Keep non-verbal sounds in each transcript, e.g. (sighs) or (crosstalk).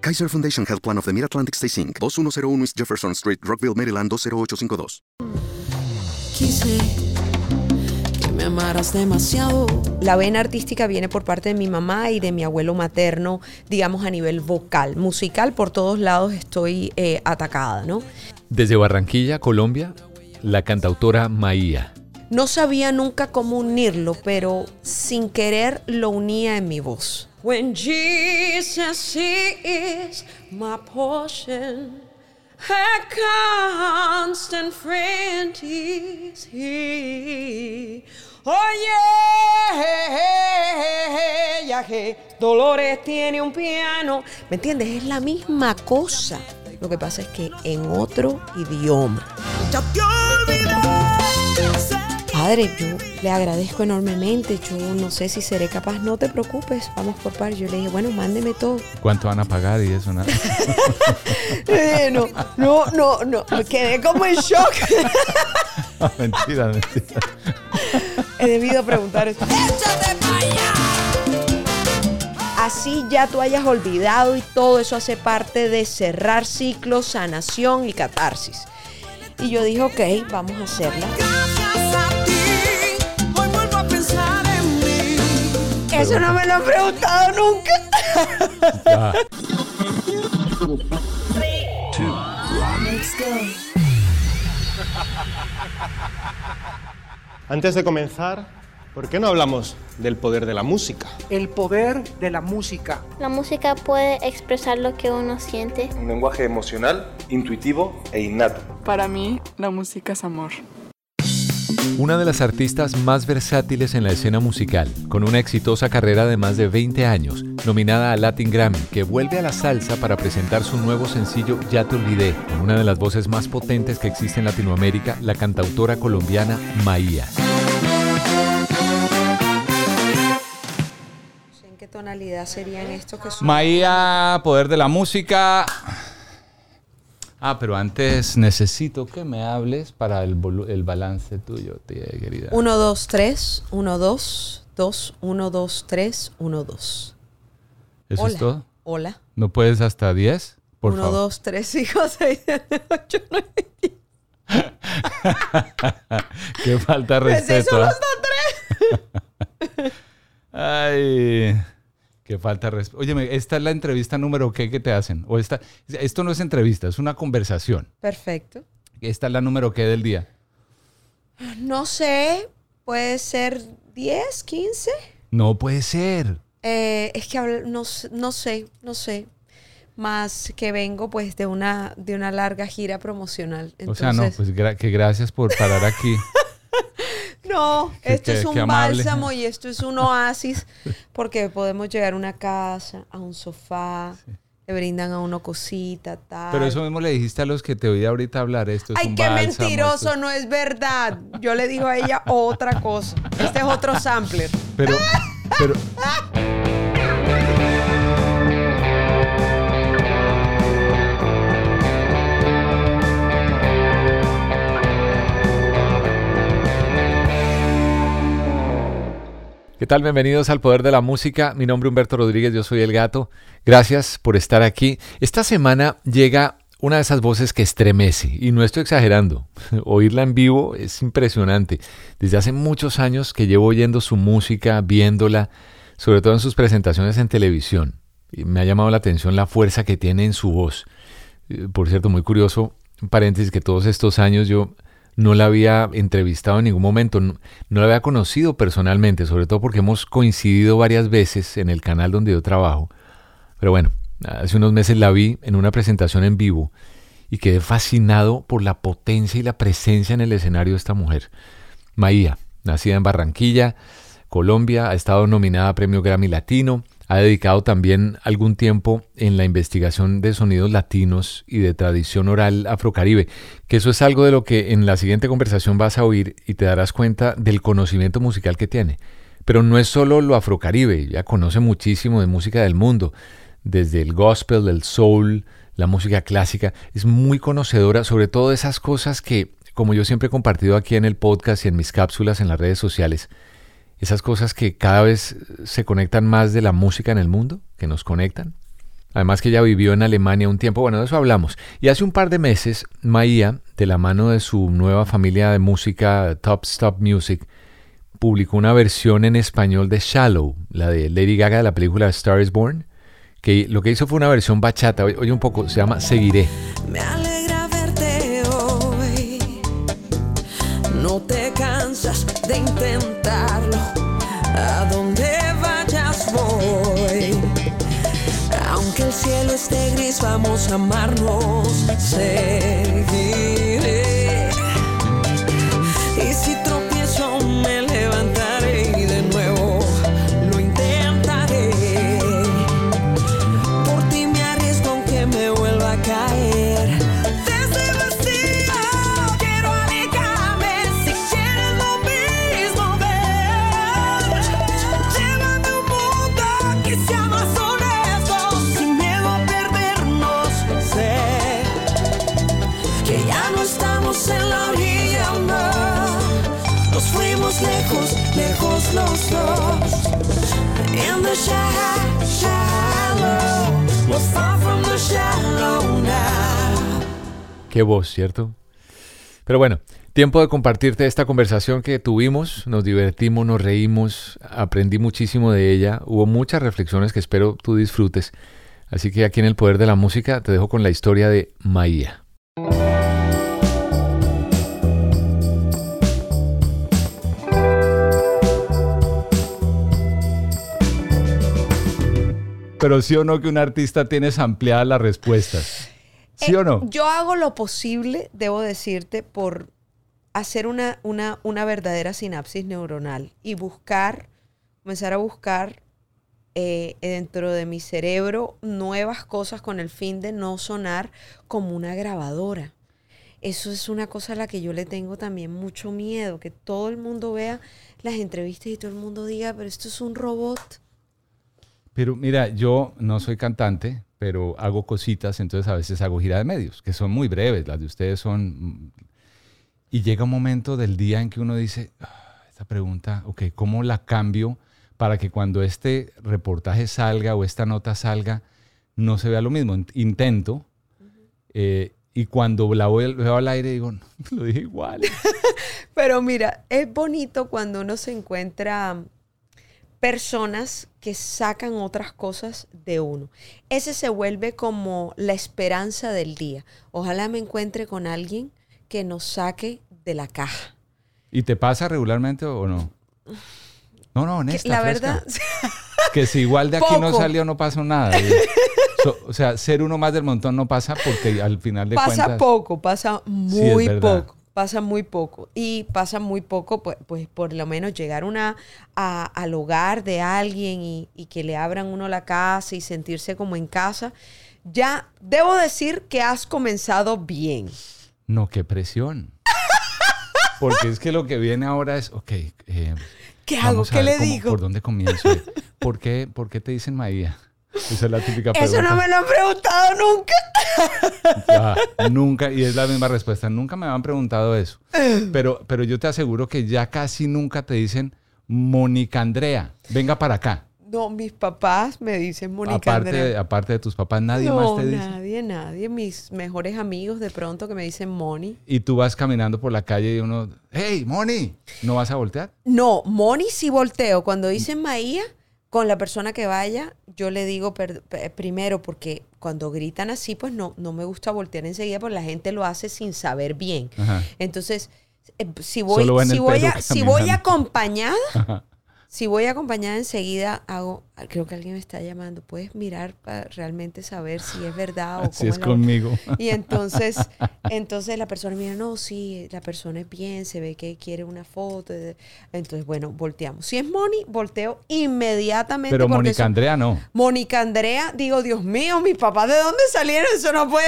Kaiser Foundation Health Plan of the Mid-Atlantic Stay Inc. 2101 East Jefferson Street, Rockville, Maryland 20852. Quise que me amaras demasiado. La vena artística viene por parte de mi mamá y de mi abuelo materno, digamos a nivel vocal. Musical, por todos lados estoy eh, atacada, ¿no? Desde Barranquilla, Colombia, la cantautora Maía. No sabía nunca cómo unirlo, pero sin querer lo unía en mi voz. When Jesus is my portion, a constant friend is he. Oye, ya que Dolores tiene un piano. ¿Me entiendes? Es la misma cosa. Lo que pasa es que en otro idioma. Padre, yo le agradezco enormemente. Yo no sé si seré capaz. No te preocupes, vamos por par. Yo le dije, bueno, mándeme todo. ¿Cuánto van a pagar y eso nada? (laughs) No, no, no, no. Me quedé como en shock. (laughs) mentira, mentira. He debido preguntar esto. Así ya tú hayas olvidado y todo eso hace parte de cerrar ciclos, sanación y catarsis. Y yo dije, ok, vamos a hacerla. Eso no me lo han preguntado nunca. Ya. Antes de comenzar, ¿por qué no hablamos del poder de la música? El poder de la música. La música puede expresar lo que uno siente. Un lenguaje emocional, intuitivo e innato. Para mí, la música es amor. Una de las artistas más versátiles en la escena musical, con una exitosa carrera de más de 20 años, nominada a Latin Grammy, que vuelve a la salsa para presentar su nuevo sencillo Ya te olvidé, con una de las voces más potentes que existe en Latinoamérica, la cantautora colombiana Maía. ¿En qué tonalidad serían estos que son? Maía, poder de la música. Ah, pero antes necesito que me hables para el, el balance tuyo, tía querida. 1, 2, 3, 1, 2, 2, 1, 2, 3, 1, 2. ¿Eso Hola. es todo? Hola. ¿No puedes hasta 10? Por 1, favor. 2, 3, 5, 6, 7, 8, 9, 10. Qué falta de Pues eso respeto. no ¿ah? está tres. (laughs) Ay, qué falta de respeto. Óyeme, esta es la entrevista número qué que te hacen. O esta, esto no es entrevista, es una conversación. Perfecto. Esta es la número qué del día. No sé, puede ser 10, 15. No puede ser. Eh, es que no, no sé, no sé. Más que vengo pues de una, de una larga gira promocional. o sea, no, pues gra- que gracias por parar aquí. (laughs) No, esto qué- es un amable. bálsamo y esto es un oasis (laughs) porque podemos llegar a una casa, a un sofá, le brindan a uno cosita, tal. Pero eso mismo le dijiste a los que te oí ahorita hablar. Esto es Ay, un qué bálsamo, mentiroso, esto- no es verdad. Yo le digo a ella otra cosa. Este es otro sampler. Pero, (laughs) pero, ¿Qué tal? Bienvenidos al Poder de la Música. Mi nombre es Humberto Rodríguez, yo soy el gato. Gracias por estar aquí. Esta semana llega una de esas voces que estremece, y no estoy exagerando. (laughs) Oírla en vivo es impresionante. Desde hace muchos años que llevo oyendo su música, viéndola, sobre todo en sus presentaciones en televisión. Y me ha llamado la atención la fuerza que tiene en su voz. Eh, Por cierto, muy curioso, un paréntesis, que todos estos años yo no la había entrevistado en ningún momento, no, la había conocido personalmente, sobre todo porque hemos coincidido varias veces en el canal donde yo trabajo. Pero bueno, hace unos meses la vi en una presentación en vivo y quedé fascinado por la potencia y la presencia en el escenario de esta mujer. Maía, nacida en Barranquilla, Colombia, ha estado nominada a Premio Grammy Latino, ha dedicado también algún tiempo en la investigación de sonidos latinos y de tradición oral afrocaribe, que eso es algo de lo que en la siguiente conversación vas a oír y te darás cuenta del conocimiento musical que tiene. Pero no es solo lo afrocaribe, ya conoce muchísimo de música del mundo, desde el gospel, el soul, la música clásica, es muy conocedora sobre todo de esas cosas que, como yo siempre he compartido aquí en el podcast y en mis cápsulas en las redes sociales, esas cosas que cada vez se conectan más de la música en el mundo, que nos conectan. Además que ella vivió en Alemania un tiempo, bueno, de eso hablamos. Y hace un par de meses, Maía, de la mano de su nueva familia de música Top Stop Music, publicó una versión en español de Shallow, la de Lady Gaga de la película Star is Born, que lo que hizo fue una versión bachata, oye un poco, se llama Seguiré. Me de intentarlo, a donde vayas voy, aunque el cielo esté gris vamos a amarnos, seguiré, Qué voz, ¿cierto? Pero bueno, tiempo de compartirte esta conversación que tuvimos, nos divertimos, nos reímos, aprendí muchísimo de ella, hubo muchas reflexiones que espero tú disfrutes. Así que aquí en El Poder de la Música te dejo con la historia de Maía. Pero sí o no que un artista tiene ampliadas las respuestas. ¿Sí o no? Eh, Yo hago lo posible, debo decirte, por hacer una, una, una verdadera sinapsis neuronal y buscar, comenzar a buscar eh, dentro de mi cerebro nuevas cosas con el fin de no sonar como una grabadora. Eso es una cosa a la que yo le tengo también mucho miedo, que todo el mundo vea las entrevistas y todo el mundo diga, pero esto es un robot. Pero mira, yo no soy cantante, pero hago cositas, entonces a veces hago gira de medios, que son muy breves, las de ustedes son... Y llega un momento del día en que uno dice, "Ah, esta pregunta, ok, ¿cómo la cambio para que cuando este reportaje salga o esta nota salga, no se vea lo mismo? Int- Intento, eh, y cuando la veo al aire digo, "No, (laughs) lo dije igual. (laughs) Pero mira, es bonito cuando uno se encuentra personas que sacan otras cosas de uno. Ese se vuelve como la esperanza del día. Ojalá me encuentre con alguien que nos saque de la caja. ¿Y te pasa regularmente o no? No, no, honesta. la fresca. verdad, (laughs) Que si igual de aquí no salió, no pasó nada. So- o sea, ser uno más del montón no pasa porque al final de pasa cuentas... poco, pasa muy poco. Pasa muy poco. Y pasa muy poco, pues, pues por lo menos llegar una, a- al hogar de alguien y, y que le abran uno la casa y sentirse como en casa. Ya debo decir que has comenzado bien. No, qué presión. (laughs) Porque es que lo que viene ahora es, ok, eh, ¿Qué hago? ¿Qué le cómo- digo? ¿Por dónde comienzo? ¿Por qué, ¿Por qué te dicen Maía? Esa es la típica Eso pregunta. no me lo han preguntado nunca. Nunca, y es la misma respuesta, nunca me habían preguntado eso. Pero, pero yo te aseguro que ya casi nunca te dicen, Mónica Andrea, venga para acá. No, mis papás me dicen Mónica Aparte, Andrea. aparte de tus papás, nadie no, más te dice. nadie, nadie. Mis mejores amigos de pronto que me dicen Moni. Y tú vas caminando por la calle y uno, hey, Moni, ¿no vas a voltear? No, Moni sí volteo. Cuando dicen Maía, con la persona que vaya, yo le digo per- primero, porque cuando gritan así, pues no, no me gusta voltear enseguida, porque la gente lo hace sin saber bien. Ajá. Entonces, Eh, si voy, si voy, a- si voy acompañada, Ajá. si voy acompañada enseguida hago, creo que alguien me está llamando, puedes mirar para realmente saber si es verdad o Si cómo es conmigo. Y entonces, (laughs) entonces la persona mira, no, sí, la persona es bien, se ve que quiere una foto. Entonces, bueno, volteamos. Si es Moni, volteo inmediatamente. Pero Mónica eso- Andrea no. Mónica Andrea, digo, Dios mío, mis papás, ¿de dónde salieron? Eso no puede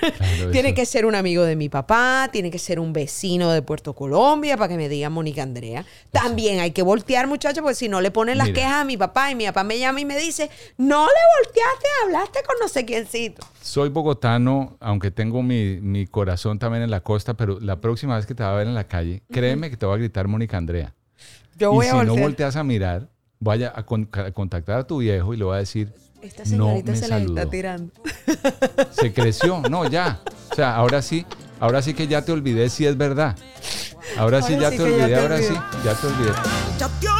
ser. Claro, tiene eso. que ser un amigo de mi papá, tiene que ser un vecino de Puerto Colombia para que me diga Mónica Andrea. También hay que voltear, muchachos, porque si no le ponen las Mira. quejas a mi papá y mi papá me llama y me dice, no le volteaste, hablaste con no sé quiéncito. Soy bogotano, aunque tengo mi, mi corazón también en la costa, pero la próxima vez que te va a ver en la calle, créeme que te va a gritar Mónica Andrea. Yo y voy si a no volteas a mirar, vaya a, con- a contactar a tu viejo y le va a decir, Esta no señorita me se la está tirando. (laughs) Se creció, no, ya. O sea, ahora sí, ahora sí que ya te olvidé si es verdad. Ahora sí Ahora ya sí te que ya olvidé, te ahora olvidé. sí, ya te olvidé. Ya te olvidé,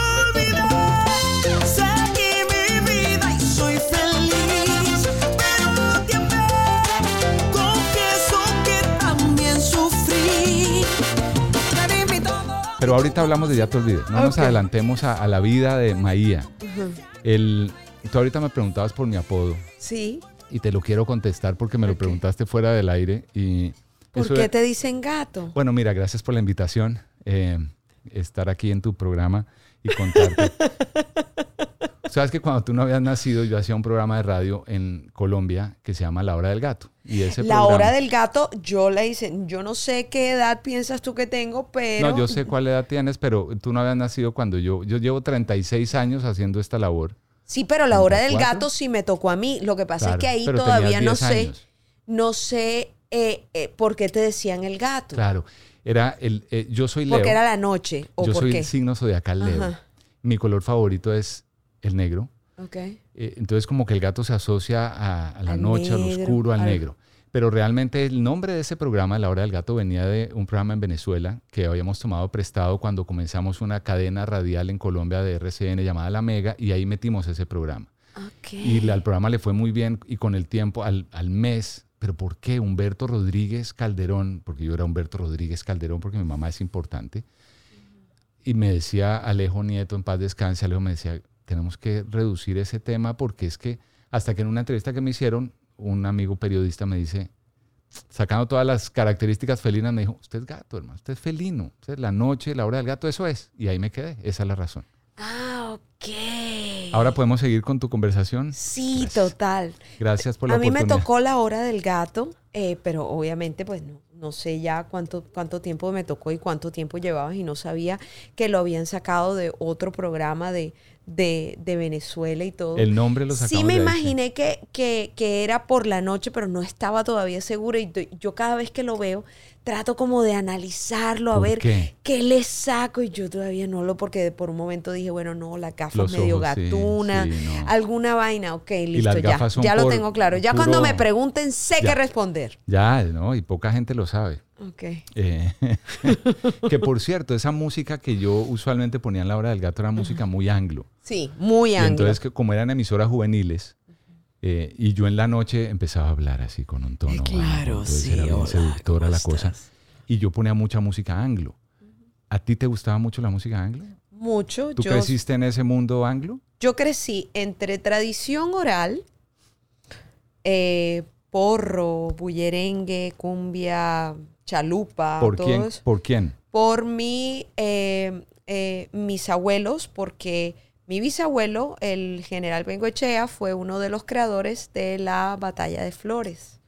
Pero ahorita hablamos de ya te olvidé. No nos adelantemos a, a la vida de Maía. El, tú ahorita me preguntabas por mi apodo Sí. y te lo quiero contestar porque me lo preguntaste fuera del aire y ¿Por qué era- te dicen gato? Bueno, mira, gracias por la invitación, eh, estar aquí en tu programa y contarte. Sabes que cuando tú no habías nacido, yo hacía un programa de radio en Colombia que se llama La Hora del Gato. Y ese La programa- hora del gato, yo le hice, yo no sé qué edad piensas tú que tengo, pero... No, yo sé cuál edad tienes, pero tú no habías nacido cuando yo... Yo llevo 36 años haciendo esta labor. Sí, pero la hora del 34. gato sí me tocó a mí. Lo que pasa Claro, es que ahí todavía no 10 sé, años. no sé eh, eh, por qué te decían el gato. Claro. Era el... eh, yo soy Leo. Porque era la noche, ¿o yo por soy qué? el signo zodiacal Leo. Ajá. Mi color favorito es el negro. Ok. Eh, entonces como que el gato se asocia a, a la Al noche, al negro, oscuro, al al- negro. Pero realmente el nombre de ese programa, La Hora del Gato, venía de un programa en Venezuela que habíamos tomado prestado cuando comenzamos una cadena radial en Colombia de RCN llamada La Mega y ahí metimos ese programa. Y la- al programa le fue muy bien y con el tiempo, al, al mes, pero ¿por qué Humberto Rodríguez Calderón? Porque yo era Humberto Rodríguez Calderón porque mi mamá es importante. Y me decía Alejo Nieto, en paz descanse, Alejo me decía, tenemos que reducir ese tema porque es que hasta que en una entrevista que me hicieron, un amigo periodista me dice, sacando todas las características felinas, me dijo, usted es gato, hermano, usted es felino, usted es la noche, la hora del gato, eso es. Y ahí me quedé, esa es la razón. Ah, ok. Ahora podemos seguir con tu conversación. Sí, total. Gracias por la a mí me tocó la hora del gato, eh, pero obviamente pues no, no sé ya cuánto, cuánto tiempo me tocó y cuánto tiempo llevabas y no sabía que lo habían sacado de otro programa de, de, de Venezuela y todo. El nombre lo Sí me imaginé que, que, que era por la noche, pero no estaba todavía segura y yo cada vez que lo veo trato como de analizarlo, a ¿Por ver qué? qué le saco y yo todavía no lo, porque por un momento dije, bueno, no, la gafa Los medio ojos, gatuna, sí, no. alguna vaina, ok, listo, ya, ya lo tengo claro. Ya puro- cuando me pregunten, sé qué responder. Ya, ¿no? Y poca gente lo sabe. Eh, (laughs) que por (laughs) cierto, esa música que yo usualmente ponía en la hora del gato era música muy anglo. Sí, muy Y anglo. entonces, que como eran emisoras juveniles, eh, y yo en la noche empezaba a hablar así con un tono. bajo, claro, sí, Era hola, seductora ¿cómo la cosa. Y yo ponía mucha música anglo. ¿A ti te gustaba mucho la música anglo? Mucho. ¿Tú yo, creciste en ese mundo anglo? yo crecí entre tradición oral, eh, porro, bullerengue, cumbia, chalupa, ¿Por Ah, todo quién? ¿Por quién? por mi, eh, eh, mis abuelos, porque mi bisabuelo, el general Bengoechea, fue uno de los creadores de la Batalla de Flores,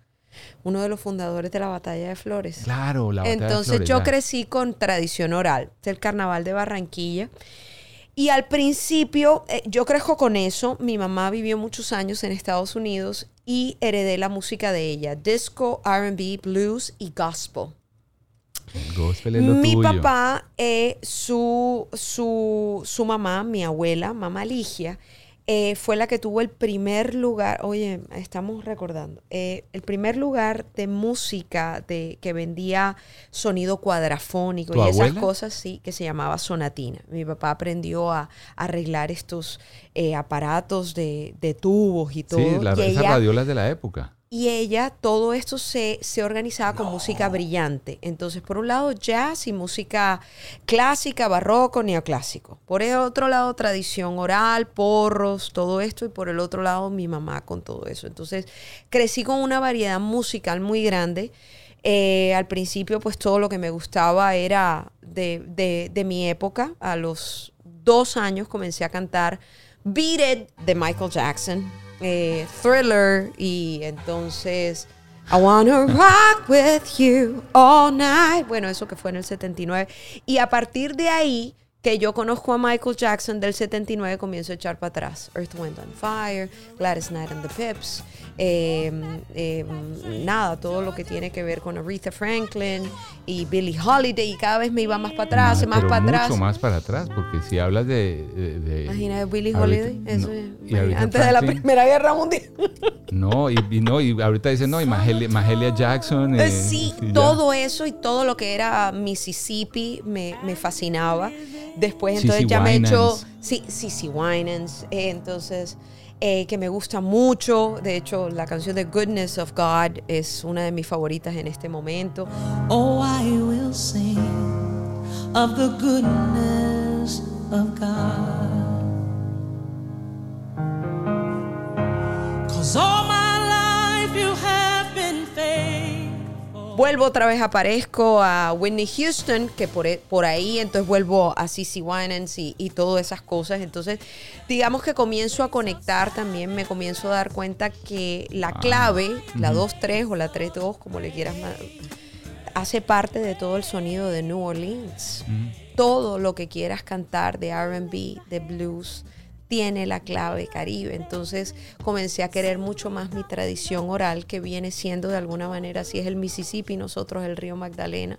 uno de los fundadores de la Batalla de Flores. Claro, la batalla de Entonces Flores, yo ya. crecí con tradición oral, es el carnaval de Barranquilla. Y al principio, eh, yo crezco con eso. Mi mamá vivió muchos años en Estados Unidos y heredé la música de ella: disco, RB, blues y gospel. El gospel es lo Mi tuyo. papá, eh, su, su, su mamá, mi abuela, mamá Ligia, eh, fue la que tuvo el primer lugar, oye, estamos recordando, eh, el primer lugar de música de, que vendía sonido cuadrafónico ¿Tu y esas cosas, sí, que se llamaba sonatina. Mi papá aprendió a, a arreglar estos eh, aparatos de, de tubos y todo. Sí, la- y esas ella- radiolas de la época. Y ella, todo esto se, se organizaba con música brillante. Entonces, por un lado, jazz y música clásica, barroco, neoclásico. Por el otro lado, tradición oral, porros, todo esto. Y por el otro lado, mi mamá con todo eso. Entonces, crecí con una variedad musical muy grande. Eh, al principio, pues todo lo que me gustaba era de, de- de mi época. A los dos años comencé a cantar Beat It de Michael Jackson, eh, Thriller y entonces I Wanna Rock With You All Night. Bueno, eso que fue en el 79. Y a partir de ahí que yo conozco a Michael Jackson del 79, comienzo a echar para atrás. Earth, Wind and Fire, Gladys Knight and the Pips, eh, eh, nada, todo lo que tiene que ver con Aretha Franklin y Billie Holiday. Y cada vez me iba más para atrás, Ah, más para mucho atrás. más para atrás, porque si hablas de... de, de- Imagina Billie Holiday, eso no, es- y antes de la Franklin, Primera Guerra Mundial. No, y, y no, y ahorita dicen, no, y Mahalia, Mahalia Jackson. Eh, eh, sí, ya. todo eso y todo lo que era Mississippi me, me fascinaba. Después entonces ya me he hecho... Winans. Sí, Cissy Winans. eh, entonces, eh, que me gusta mucho. De hecho, la canción de Goodness of God es una de mis favoritas en este momento. Oh, I will sing of the goodness of God. Cause all my Vuelvo otra vez, aparezco a Whitney Houston, que por, e- por ahí entonces vuelvo a Cissy Winans y, y todas esas cosas. Entonces, digamos que comienzo a conectar también, me comienzo a dar cuenta que la clave, la 2-3 o la 3-2, como le quieras ma- hace parte de todo el sonido de New Orleans. Todo lo que quieras cantar de RB, de blues, tiene la clave caribe. Entonces comencé a querer mucho más mi tradición oral, que viene siendo de alguna manera, si es el Mississippi, nosotros el río Magdalena.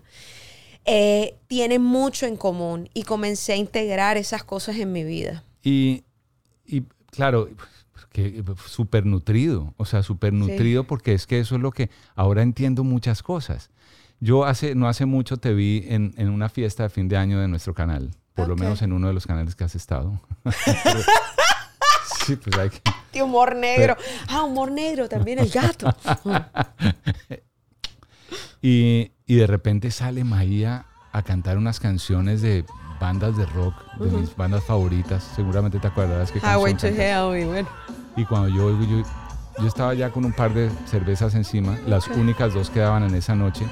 Eh, tiene mucho en común y comencé a integrar esas cosas en mi vida. Y, y, claro, que súper nutrido, o sea, súper nutrido porque es que eso es lo que ahora entiendo muchas cosas. Yo hace, no hace mucho te vi en, en una fiesta de fin de año de nuestro canal, por lo menos en uno de los canales que has estado. (laughs) sí, pues hay que... De humor negro. Ah, humor negro, también el gato. (laughs) Y, y de repente sale Maía a cantar unas canciones de bandas de rock, de mis bandas favoritas. Seguramente te acordarás que Highway to Hell y bueno. Y cuando yo oigo, yo, yo estaba ya con un par de cervezas encima, las únicas dos que daban en esa noche.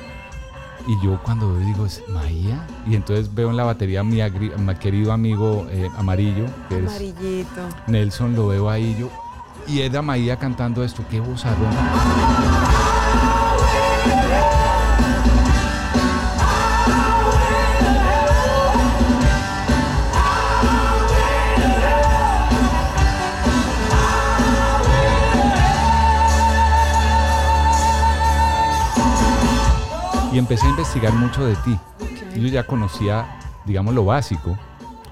Y yo cuando veo digo, ¿es Maía? Y entonces veo en la batería a mi, agri- mi querido amigo eh, Amarillo, que es Amarillito. Nelson, lo veo ahí yo. Y era Maía cantando esto, qué vozarrón. Y empecé a investigar mucho de ti. Yo ya conocía, digamos, lo básico.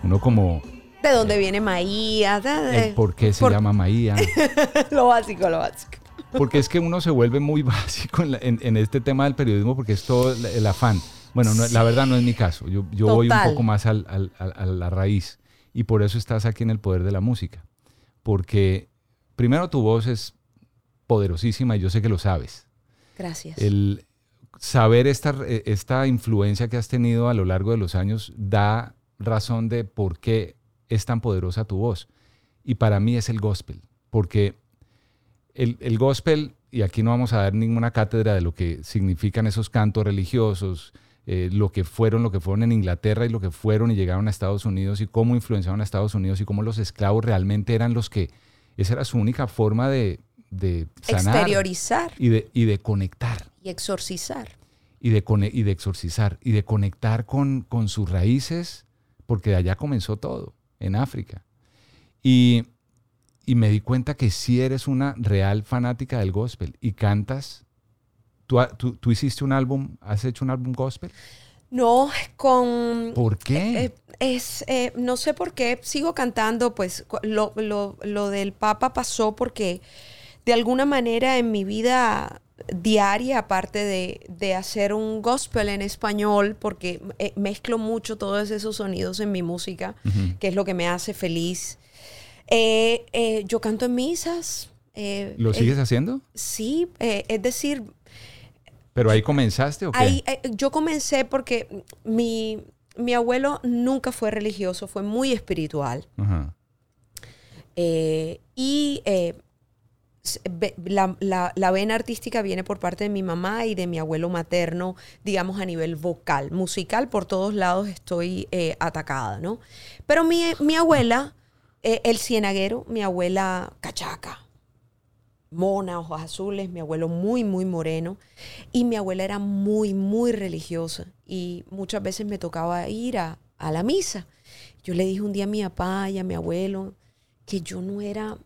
Uno como ¿De dónde viene Maía? El por qué se por- llama Maía. (laughs) lo básico, lo básico. Porque es que uno se vuelve muy (laughs) básico en, la- en- en este tema del periodismo porque es todo el, el afán. Bueno, no- la verdad no es mi caso. Yo, yo voy un poco más al- al- a la raíz. Y por eso estás aquí en el poder de la música. Porque primero tu voz es poderosísima y yo sé que lo sabes. Gracias. El saber esta, eh, esta influencia que has tenido a lo largo de los años da razón de por qué es tan poderosa tu voz. Y para mí es el gospel, porque el, el gospel, y aquí no vamos a dar ninguna cátedra de lo que significan esos cantos religiosos, eh, lo que fueron, lo que fueron en Inglaterra y lo que fueron y llegaron a Estados Unidos y cómo influenciaron a Estados Unidos y cómo los esclavos realmente eran los que, esa era su única forma de, de sanar Exteriorizar y de, y de conectar y exorcizar. y de, y de exorcizar y de conectar con, con sus raíces, porque de allá comenzó todo, en África. Y, y me di cuenta que sí eres una real fanática del gospel y cantas. ¿Tú, tú, tú hiciste un álbum, has hecho un álbum gospel? No, con... ¿Por qué? Eh, es, eh, no sé por qué sigo cantando, pues lo, lo- lo del Papa pasó porque de alguna manera en mi vida diaria, aparte de, de hacer un gospel en español, porque mezclo mucho todos esos sonidos en mi música, que es lo que me hace feliz. Eh, eh, yo canto en misas, eh, ¿Lo sigues haciendo? Sí, es decir, ¿Pero ahí comenzaste o qué? ahí, yo comencé porque mi, mi abuelo nunca fue religioso, fue muy espiritual. Y la, la- la vena artística viene por parte de mi mamá y de mi abuelo materno, digamos a nivel vocal. Musical, por todos lados estoy eh, atacada, ¿no? Pero mi, mi abuela, eh, el cienaguero, mi abuela cachaca, mona, ojos azules, mi abuelo muy, muy moreno. Y mi abuela era muy, muy religiosa. Y muchas veces me tocaba ir a, a la misa. Yo le dije un día a mi papá y a mi abuelo que yo no era,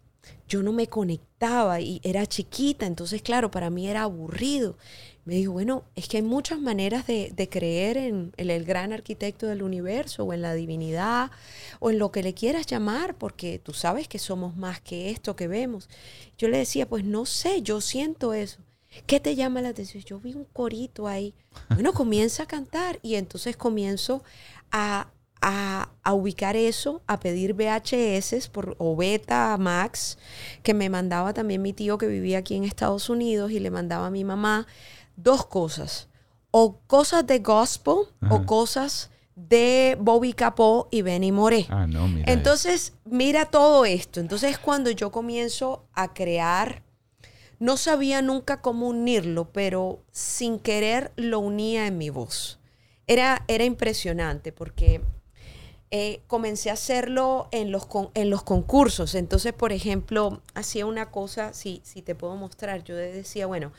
yo no me conectaba y era chiquita. Entonces, claro, para mí era aburrido. Me dijo, bueno, es que hay muchas maneras de, de creer en, en el gran arquitecto del universo o en la divinidad o en lo que le quieras llamar, porque tú sabes que somos más que esto que vemos. Yo le decía, pues no sé, yo siento eso. ¿Qué te llama la atención? Yo vi un corito ahí. Bueno, comienza a cantar y entonces comienzo a, a- a ubicar eso, a pedir VHS por, o Beta Max, que me mandaba también mi tío que vivía aquí en Estados Unidos y le mandaba a mi mamá dos cosas. O cosas de gospel Ajá. o cosas de Bobby Capó y Benny Moré. Ah, no, mira. Entonces, mira todo esto. Entonces, cuando yo comienzo a crear, no sabía nunca cómo unirlo, pero sin querer lo unía en mi voz. Era, era impresionante porque eh, comencé a hacerlo en los, con- en los concursos. Entonces, por ejemplo, hacía una cosa, si, si te puedo mostrar, yo decía, bueno,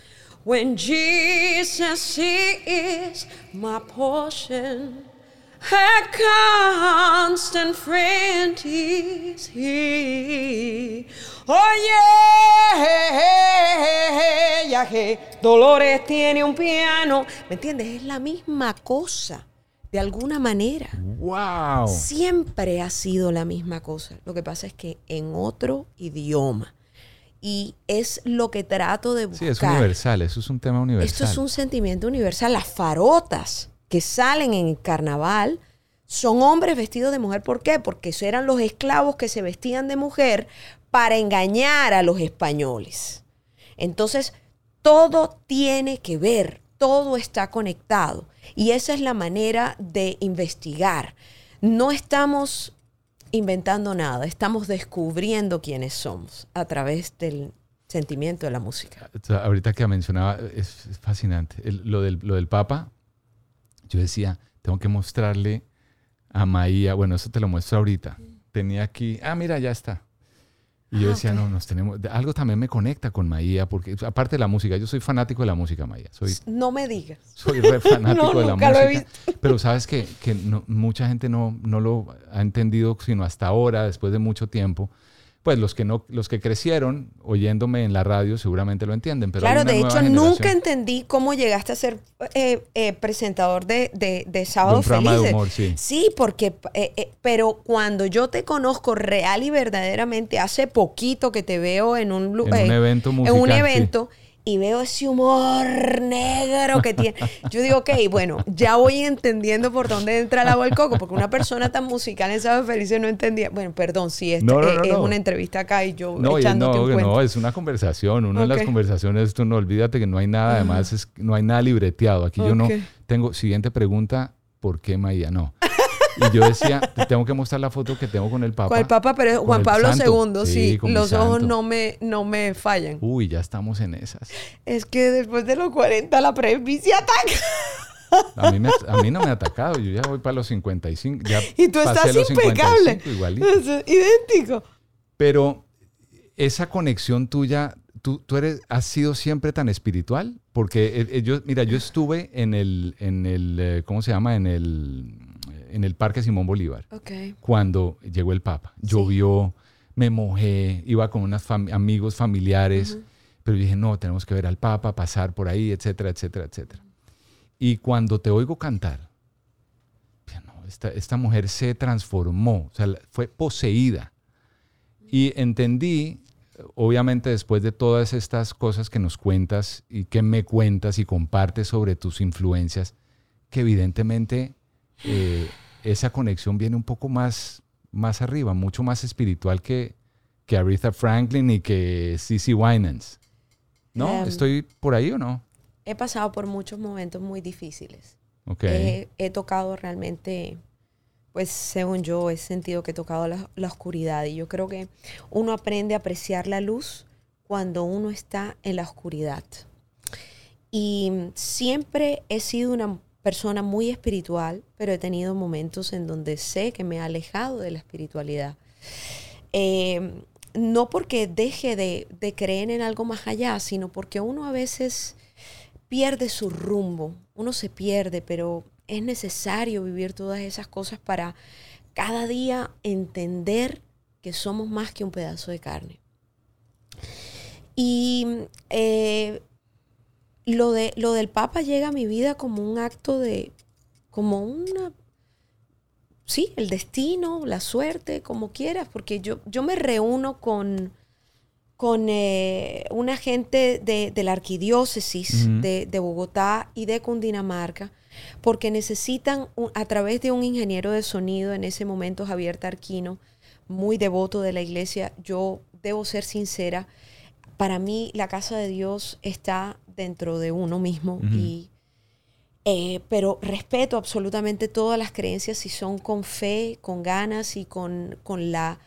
When Jesus is my portion, a constant friend is he. Oye, ya que Dolores tiene un piano. ¿Me entiendes? Es la misma cosa, de alguna manera. ¡Wow! Siempre ha sido la misma cosa. Lo que pasa es que en otro idioma. Y es lo que trato de buscar. Sí, es universal, eso es un tema universal. Esto es un sentimiento universal. Las farotas que salen en el carnaval son hombres vestidos de mujer. ¿Por qué? Porque eran los esclavos que se vestían de mujer para engañar a los españoles. Entonces, todo tiene que ver, todo está conectado. Y esa es la manera de investigar. No estamos inventando nada, estamos descubriendo quiénes somos a través del sentimiento de la música. Ahorita que mencionaba, es, es fascinante. El- lo, del, lo del Papa, yo decía, tengo que mostrarle a Maía, bueno, eso te lo muestro ahorita. Tenía aquí, ah, mira, ya está. Y yo Ah, decía, no, nos tenemos, algo también me conecta con Maía, porque aparte de la música, yo soy fanático de la música, Maía. Soy, No me digas. soy re (laughs) fanático No, de la nunca lo he música. (laughs) Pero sabes que, que no- mucha gente no, no lo ha entendido sino hasta ahora, después de mucho tiempo. Pues los que no, los que crecieron oyéndome en la radio seguramente lo entienden. Pero claro, de hecho, generación. nunca entendí cómo llegaste a ser eh, eh, presentador de, de, de Sábado De programa de Felices. humor, sí. porque, eh, eh, pero cuando yo te conozco real y verdaderamente, hace poquito que te veo en un, En un evento En un musical, sí. Y veo ese humor negro que tiene. Yo digo, ok, bueno, ya voy entendiendo por dónde entra el agua al coco, porque una persona tan musical en Sábado Felices no entendía. Bueno, perdón, si este, No, no, eh, no, es una entrevista acá y yo No, echándote no, un cuento. no, es una conversación. Uno en las conversaciones, tú no olvídate que no hay nada, además es, no hay nada libreteado. Aquí yo no tengo, siguiente pregunta, ¿por qué Maía? No. Y yo decía, te tengo que mostrar la foto que tengo con el Papa. Con el Papa, pero Juan Pablo santo. II, sí, los ojos no me, no me fallan. Uy, ya estamos en esas. Es que después de los 40 la presbicia ataca. A mí, me- a mí no me ha atacado, yo ya voy para los 55. Ya Y tú pasé estás los impecable. 55 igualito. Es idéntico. Pero esa conexión tuya, ¿tú, tú eres, has sido siempre tan espiritual? Porque eh, eh, yo, mira, yo estuve en el, en el eh, ¿cómo se llama? En el, en el Parque Simón Bolívar. Cuando llegó el Papa. Llovió, me mojé, iba con unos fam- amigos familiares, pero yo dije, no, tenemos que ver al Papa, pasar por ahí, etcétera, etcétera, etcétera. Y cuando te oigo cantar, no, esta, esta mujer se transformó, o sea, fue poseída. Y entendí, obviamente después de todas estas cosas que nos cuentas y que me cuentas y compartes sobre tus influencias, que evidentemente eh, esa conexión viene un poco más, más arriba, mucho más espiritual que, que Aretha Franklin y que Cissy Winans. ¿No? Em, ¿Estoy por ahí o no? He pasado por muchos momentos muy difíciles. Ok. He, he tocado realmente, pues según yo, he sentido que he tocado la, la oscuridad. Y yo creo que uno aprende a apreciar la luz cuando uno está en la oscuridad. Y siempre he sido una persona muy espiritual, pero he tenido momentos en donde sé que me he alejado de la espiritualidad. Eh, no porque deje de, de creer en algo más allá, sino porque uno a veces pierde su rumbo, uno se pierde, pero es necesario vivir todas esas cosas para cada día entender que somos más que un pedazo de carne. Y eh, lo, de, lo del Papa llega a mi vida como un acto de, como una, sí, el destino, la suerte, como quieras, porque yo, yo me reúno con, con eh, una gente de, de la arquidiócesis de, de Bogotá y de Cundinamarca, porque necesitan, un- a través de un ingeniero de sonido, en ese momento Javier Tarquino, muy devoto de la iglesia, yo debo ser sincera, para mí la casa de Dios está dentro de uno mismo y eh, pero respeto absolutamente todas las creencias si son con fe, con ganas y con, con la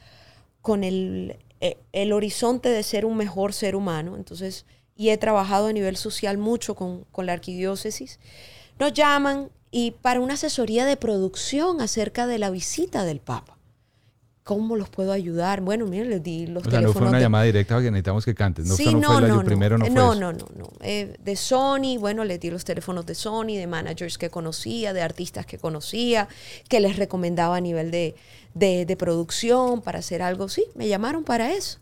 con el, eh, el horizonte de ser un mejor ser humano. Entonces, y he trabajado a nivel social mucho con, con la arquidiócesis. Nos llaman y para una asesoría de producción acerca de la visita del Papa. ¿Cómo los puedo ayudar? Bueno, miren, les di los O sea, no fue teléfonos una de- llamada directa porque necesitamos que cantes. No, sí, no, no, fue no, la, no. primero, no Eh, fue no, no, no, no. Eh, de Sony, bueno, le di los teléfonos de Sony, de managers que conocía, de artistas que conocía, que les recomendaba a nivel de, de, de producción para hacer algo. Sí, me llamaron para eso.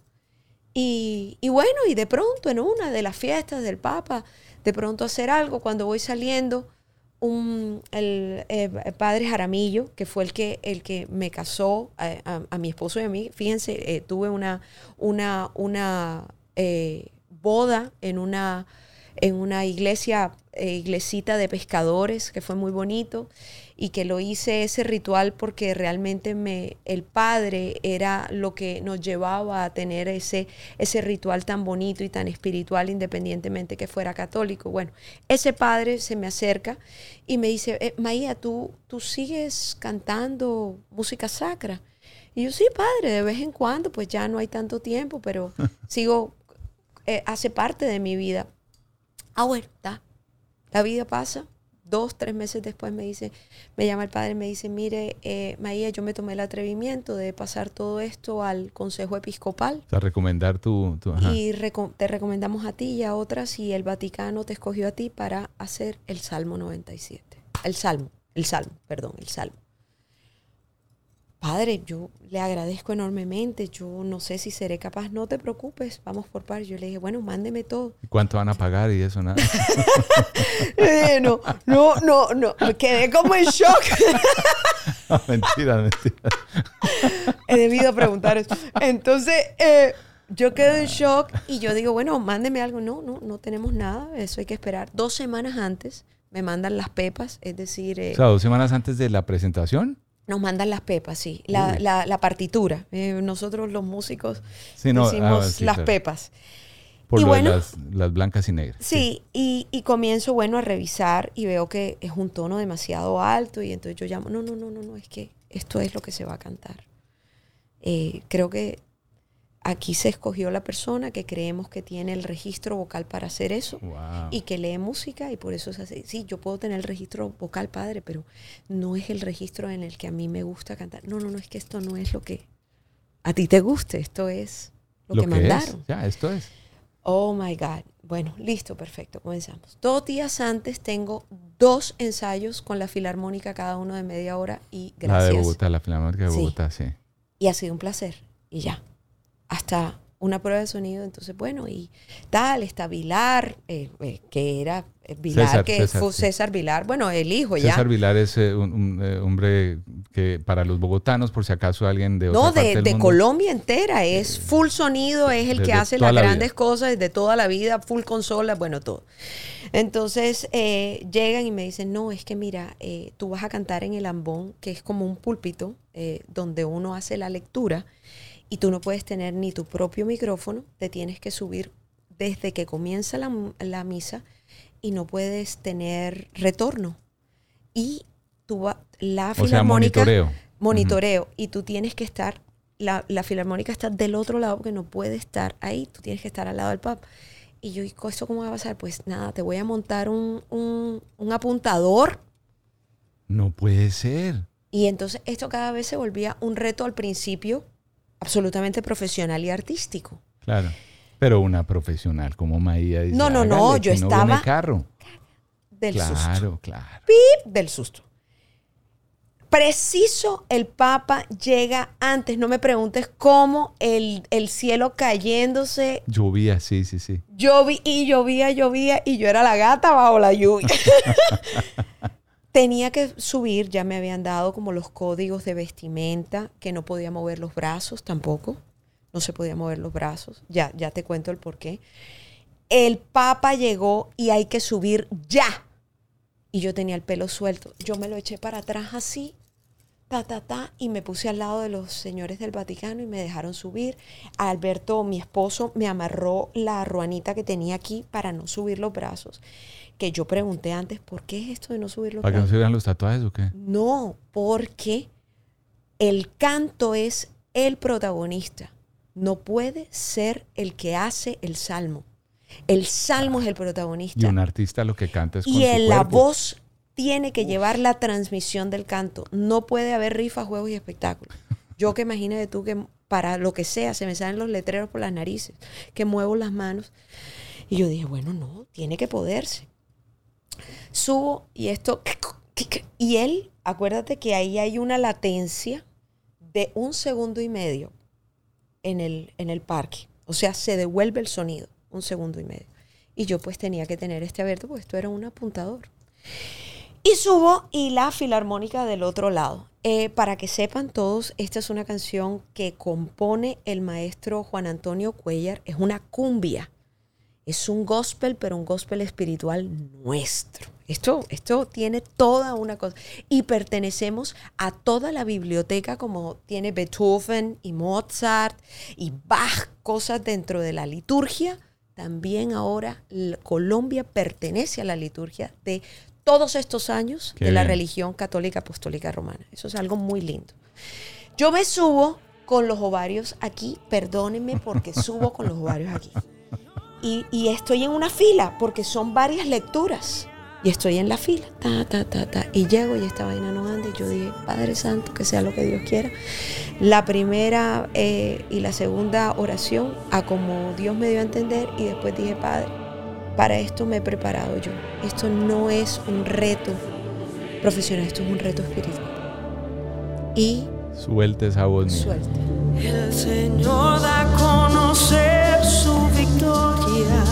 Y, y bueno, y de pronto en una de las fiestas del Papa, de pronto hacer algo, cuando voy saliendo, un, el, eh, padre Jaramillo, que fue el que, el que me casó a, a- a mi esposo y a mí, fíjense, eh, tuve una, una, una eh, boda en una, en una iglesia, eh, iglesita de pescadores, que fue muy bonito, y que lo hice ese ritual porque realmente me, el padre era lo que nos llevaba a tener ese, ese ritual tan bonito y tan espiritual, independientemente que fuera católico. Bueno, ese padre se me acerca y me dice, eh, Maía, ¿tú, tú sigues cantando música sacra. Y yo, sí, padre, de vez en cuando, pues ya no hay tanto tiempo, pero (laughs) sigo, eh, hace parte de mi vida. Ah, bueno, está. La vida pasa. Dos, tres meses después me dice, me llama el padre y me dice, mire, eh, Maía, yo me tomé el atrevimiento de pasar todo esto al Consejo Episcopal O sea, recomendar tu... tu- ajá. y reco- te recomendamos a ti y a otras y el Vaticano te escogió a ti para hacer el Salmo 97. El Salmo, el Salmo, perdón, el Salmo. Padre, yo le agradezco enormemente, yo no sé si seré capaz, no te preocupes, vamos por par. Yo le dije, bueno, mándeme todo. ¿Y ¿Cuánto van a pagar y eso? Nada. (laughs) Eh, no, no, no, no, me quedé como en shock. (laughs) No, mentira, mentira. He debido preguntar eso. Entonces, eh, yo quedo en shock y yo digo, bueno, mándeme algo. No, no, no tenemos nada, eso hay que esperar. Dos semanas antes me mandan las pepas, es decir, eh, O sea, dos semanas antes de la presentación. Nos mandan las pepas, sí, la, la, la partitura. Eh, nosotros los músicos Sí, no, decimos ah, sí, las claro. pepas. Por Y lo bueno, de las, las blancas y negras. Sí, y, y comienzo, bueno, a revisar y veo que es un tono demasiado alto y entonces yo llamo, no, no, no, no, no, es que esto es lo que se va a cantar. Eh, creo que aquí se escogió la persona que creemos que tiene el registro vocal para hacer eso Wow. y que lee música y por eso se hace. Sí, yo puedo tener el registro vocal padre, pero no es el registro en el que a mí me gusta cantar. No, no, no, es que esto no es lo que a ti te guste, esto es lo, que, es. mandaron. Ya, esto es. Oh my God. Bueno, listo, perfecto, comenzamos. Dos días antes tengo dos ensayos con la filarmónica, cada uno de media hora y La gracias. de Bogotá, la Filarmónica de sí. Y ha sido un placer. Y ya. Hasta una prueba de sonido. Entonces, bueno, y tal, está Vilar, eh, eh, que era eh, Vilar, César, que César, fue sí. César Vilar. Bueno, el hijo ya. César Vilar es eh, un, un, hombre que para los bogotanos, por si acaso alguien de otra No, parte de, del de mundo- Colombia entera. Es full sonido, es el que hace las la grandes vida. cosas de toda la vida, full consola, bueno, todo. Entonces eh, llegan y me dicen, no, es que mira, eh, tú vas a cantar en el ambón, que es como un púlpito eh, donde uno hace la lectura. Y tú no puedes tener ni tu propio micrófono, te tienes que subir desde que comienza la, la misa y no puedes tener retorno. Y tú va- la O sea, filarmónica monitoreo. monitoreo y tú tienes que estar la, la filarmónica está del otro lado porque no puede estar ahí, tú tienes que estar al lado del pub. Y yo, ¿y esto cómo va a pasar? Pues nada, te voy a montar un, un, un apuntador. No puede ser. Y entonces esto cada vez se volvía un reto al principio absolutamente profesional y artístico. Claro. Pero una profesional como Maía dice, No, no, no, "Hágale, yo estaba carro. Del susto. Claro, claro. ¡Pip! Del susto. Preciso el Papa llega antes. No me preguntes cómo el, el cielo cayéndose. Llovía, sí, sí, sí. Llovía y llovía, llovía y yo era la gata bajo la lluvia. (laughs) Tenía que subir, ya me habían dado como los códigos de vestimenta, que no podía mover los brazos tampoco. No se podía mover los brazos. Ya, ya te cuento el por qué. El Papa llegó y hay que subir ya. Y yo tenía el pelo suelto. Yo me lo eché para atrás así, ta, ta, ta, y me puse al lado de los señores del Vaticano y me dejaron subir. Alberto, mi esposo, me amarró la ruanita que tenía aquí para no subir los brazos. Que yo pregunté antes, ¿por qué es esto de no subir los ¿Para que no brazos? se vean los tatuajes o qué? No, porque el canto es el protagonista. No puede ser el que hace el salmo. El salmo es el protagonista. Y un artista lo que canta es con Y su en la voz tiene que llevar la transmisión del canto. No puede haber rifas, juegos y espectáculos. Yo que imagínate tú que para lo que sea se me salen los letreros por las narices, que muevo las manos. Y yo dije, bueno, no, tiene que poderse. Subo y esto... Y él, acuérdate que ahí hay una latencia de un segundo y medio en el, en el parque. O sea, se devuelve el sonido, un segundo y medio. Y yo pues tenía que tener este abierto, porque esto era un apuntador. Y subo y la filarmónica del otro lado. Eh, para que sepan todos, esta es una canción que compone el maestro Juan Antonio Cuellar. Es una cumbia. Es un gospel, pero un gospel espiritual nuestro. Esto, esto tiene toda una cosa. Y pertenecemos a toda la biblioteca, como tiene Beethoven y Mozart y Bach, cosas dentro de la liturgia. También ahora Colombia pertenece a la liturgia de todos estos años Qué de la bien. religión católica apostólica romana. Eso es algo muy lindo. Yo me subo con los ovarios aquí, perdónenme porque (laughs) subo con los ovarios aquí. Y, y estoy en una fila porque son varias lecturas. Y estoy en la fila, ta, ta, ta, ta. Y llego y esta vaina no anda. Y yo dije, Padre Santo, que sea lo que Dios quiera. La primera eh, y la segunda oración a como Dios me dio a entender. Y después dije, Padre, para esto me he preparado yo. Esto no es un reto profesional, esto es un reto espiritual. Y Suelte esa voz mía. suelte. El Señor da a conocer su victoria.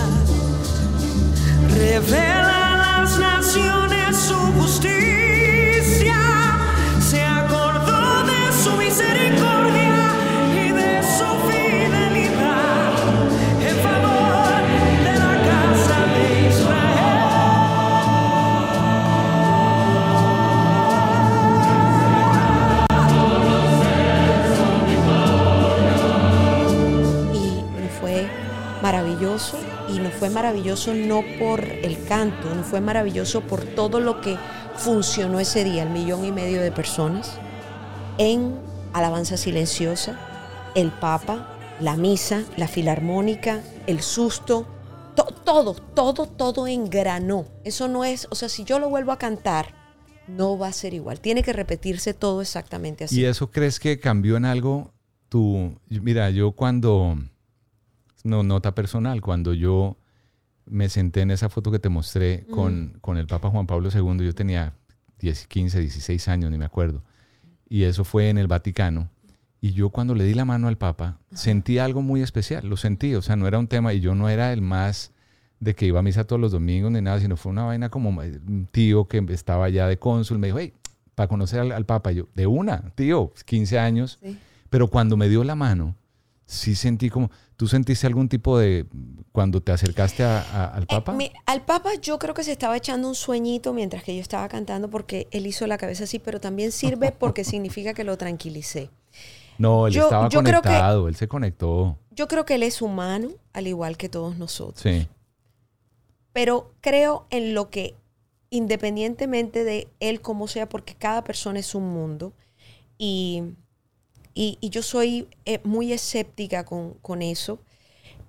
Revela a las naciones su justicia. Fue maravilloso no por el canto, nos fue maravilloso por todo lo que funcionó ese día, el millón y medio de personas en alabanza silenciosa, el Papa, la misa, la filarmónica, el susto, to- todo, todo, todo engranó. Eso no es, o sea, si yo lo vuelvo a cantar, no va a ser igual. Tiene que repetirse todo exactamente así. ¿Y eso crees que cambió en algo? Tú, mira, yo cuando, no, nota personal, cuando yo me senté en esa foto que te mostré con, con el Papa Juan Pablo II, yo tenía 10, 15, 16 años, ni me acuerdo. Y eso fue en el Vaticano. Y yo cuando le di la mano al Papa, sentí algo muy especial, lo sentí, o sea, no era un tema, y yo no era el más de que iba a misa todos los domingos ni nada, sino fue una vaina como eh, un tío que estaba allá de cónsul, me dijo, hey, para conocer al, al Papa, yo, de una, tío, 15 años, Sí. pero cuando me dio la mano, sí sentí como, ¿tú sentiste algún tipo de, cuando te acercaste a- a- al Papa? Eh, mi- al Papa yo creo que se estaba echando un sueñito mientras que yo estaba cantando porque él hizo la cabeza así, pero también sirve porque (laughs) significa que lo tranquilicé. No, él Yo- estaba yo creo que- conectado, él se conectó. Yo creo que él es humano, al igual que todos nosotros. Sí. Pero creo en lo que, independientemente de él como sea, porque cada persona es un mundo, y, y- y yo soy eh, muy escéptica con, con eso,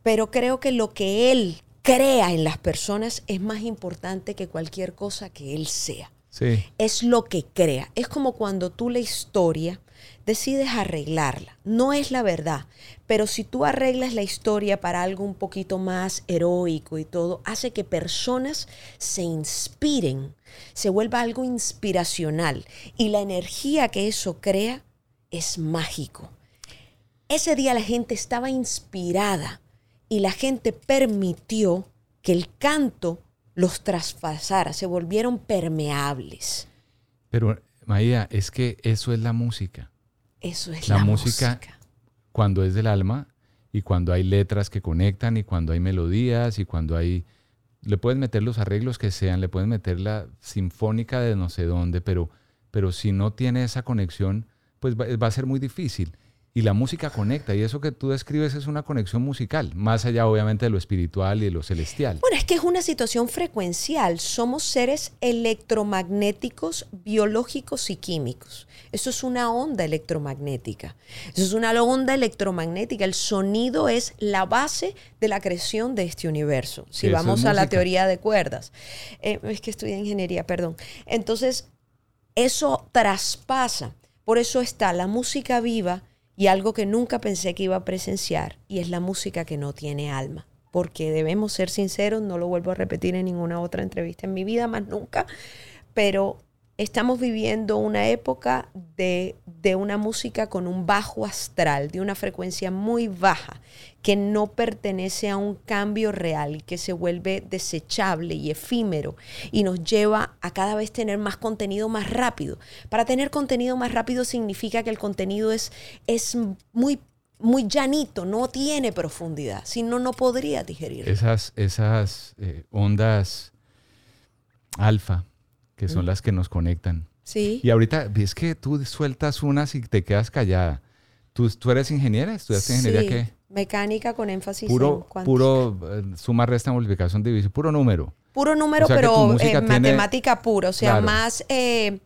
pero creo que lo que él crea en las personas es más importante que cualquier cosa que él sea Sí. es lo que crea. Es como cuando tú la historia decides arreglarla. No es la verdad, pero si tú arreglas la historia para algo un poquito más heroico y todo, hace que personas se inspiren, se vuelva algo inspiracional y la energía que eso crea es mágico. Ese día la gente estaba inspirada y la gente permitió que el canto los traspasara, se volvieron permeables. Pero, María, es que eso es la música. Eso es la, la, música, música. cuando es del alma y cuando hay letras que conectan y cuando hay melodías y cuando hay... Le puedes meter los arreglos que sean, le puedes meter la sinfónica de no sé dónde, pero, pero si no tiene esa conexión, pues va, va a ser muy difícil. Y la música conecta, y eso que tú describes es una conexión musical, más allá obviamente de lo espiritual y de lo celestial. Bueno, es que es una situación frecuencial. Somos seres electromagnéticos, biológicos y químicos. Eso es una onda electromagnética. Eso es una onda electromagnética. El sonido es la base de la creación de este universo. Si es vamos a la teoría de cuerdas. Eh, es que estudié ingeniería, perdón. Entonces, eso traspasa. Por eso está la música viva y algo que nunca pensé que iba a presenciar, y es la música que no tiene alma. Porque debemos ser sinceros, no lo vuelvo a repetir en ninguna otra entrevista en mi vida, más nunca, pero estamos viviendo una época de, de una música con un bajo astral, de una frecuencia muy baja, que no pertenece a un cambio real que se vuelve desechable y efímero y nos lleva a cada vez tener más contenido más rápido. Para tener contenido más rápido significa que el contenido es, es muy, muy llanito, no tiene profundidad, si no, no podría digerirlo. Esas, esas eh, ondas alfa, que son las que nos conectan. Sí. Y ahorita es que tú sueltas unas y te quedas callada. ¿Tú, tú eres ingeniera? ¿Estudiaste ingeniería Sí, qué? Mecánica con énfasis Puro, puro eh, suma, resta, multiplicación, división, puro número. Puro número, O sea pero eh, tiene- matemática pura, o sea, Claro. más eh,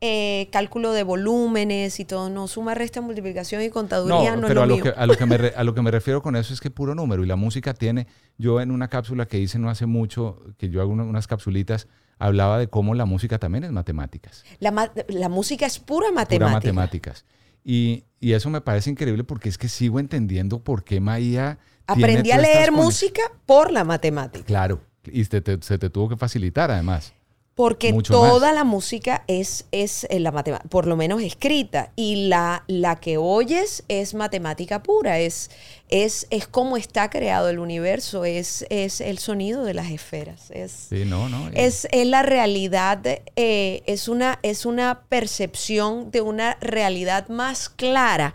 eh, cálculo de volúmenes y todo, no, suma, resta, multiplicación y contaduría no, pero es a lo lo, mío. que, a, lo que me re- a lo que me refiero con eso es que puro número. Y la música tiene, yo en una cápsula que hice no hace mucho, que yo hago una- unas capsulitas, hablaba de cómo la música también es matemáticas. La, ma- la música es pura Pura matemática. matemáticas. Y, y eso me parece increíble porque es que sigo entendiendo por qué Maía... tiene Aprendí a leer música por la matemática. Claro. Y te- te- se te tuvo que facilitar además. Porque Mucho toda más. la música es, es eh, la matemática, por lo menos escrita. Y la, la que oyes es matemática pura. Es, es, es cómo está creado el universo. Es, es el sonido de las esferas. Es, Sí, no, no. es, es la realidad, eh, es, una, es una percepción de una realidad más clara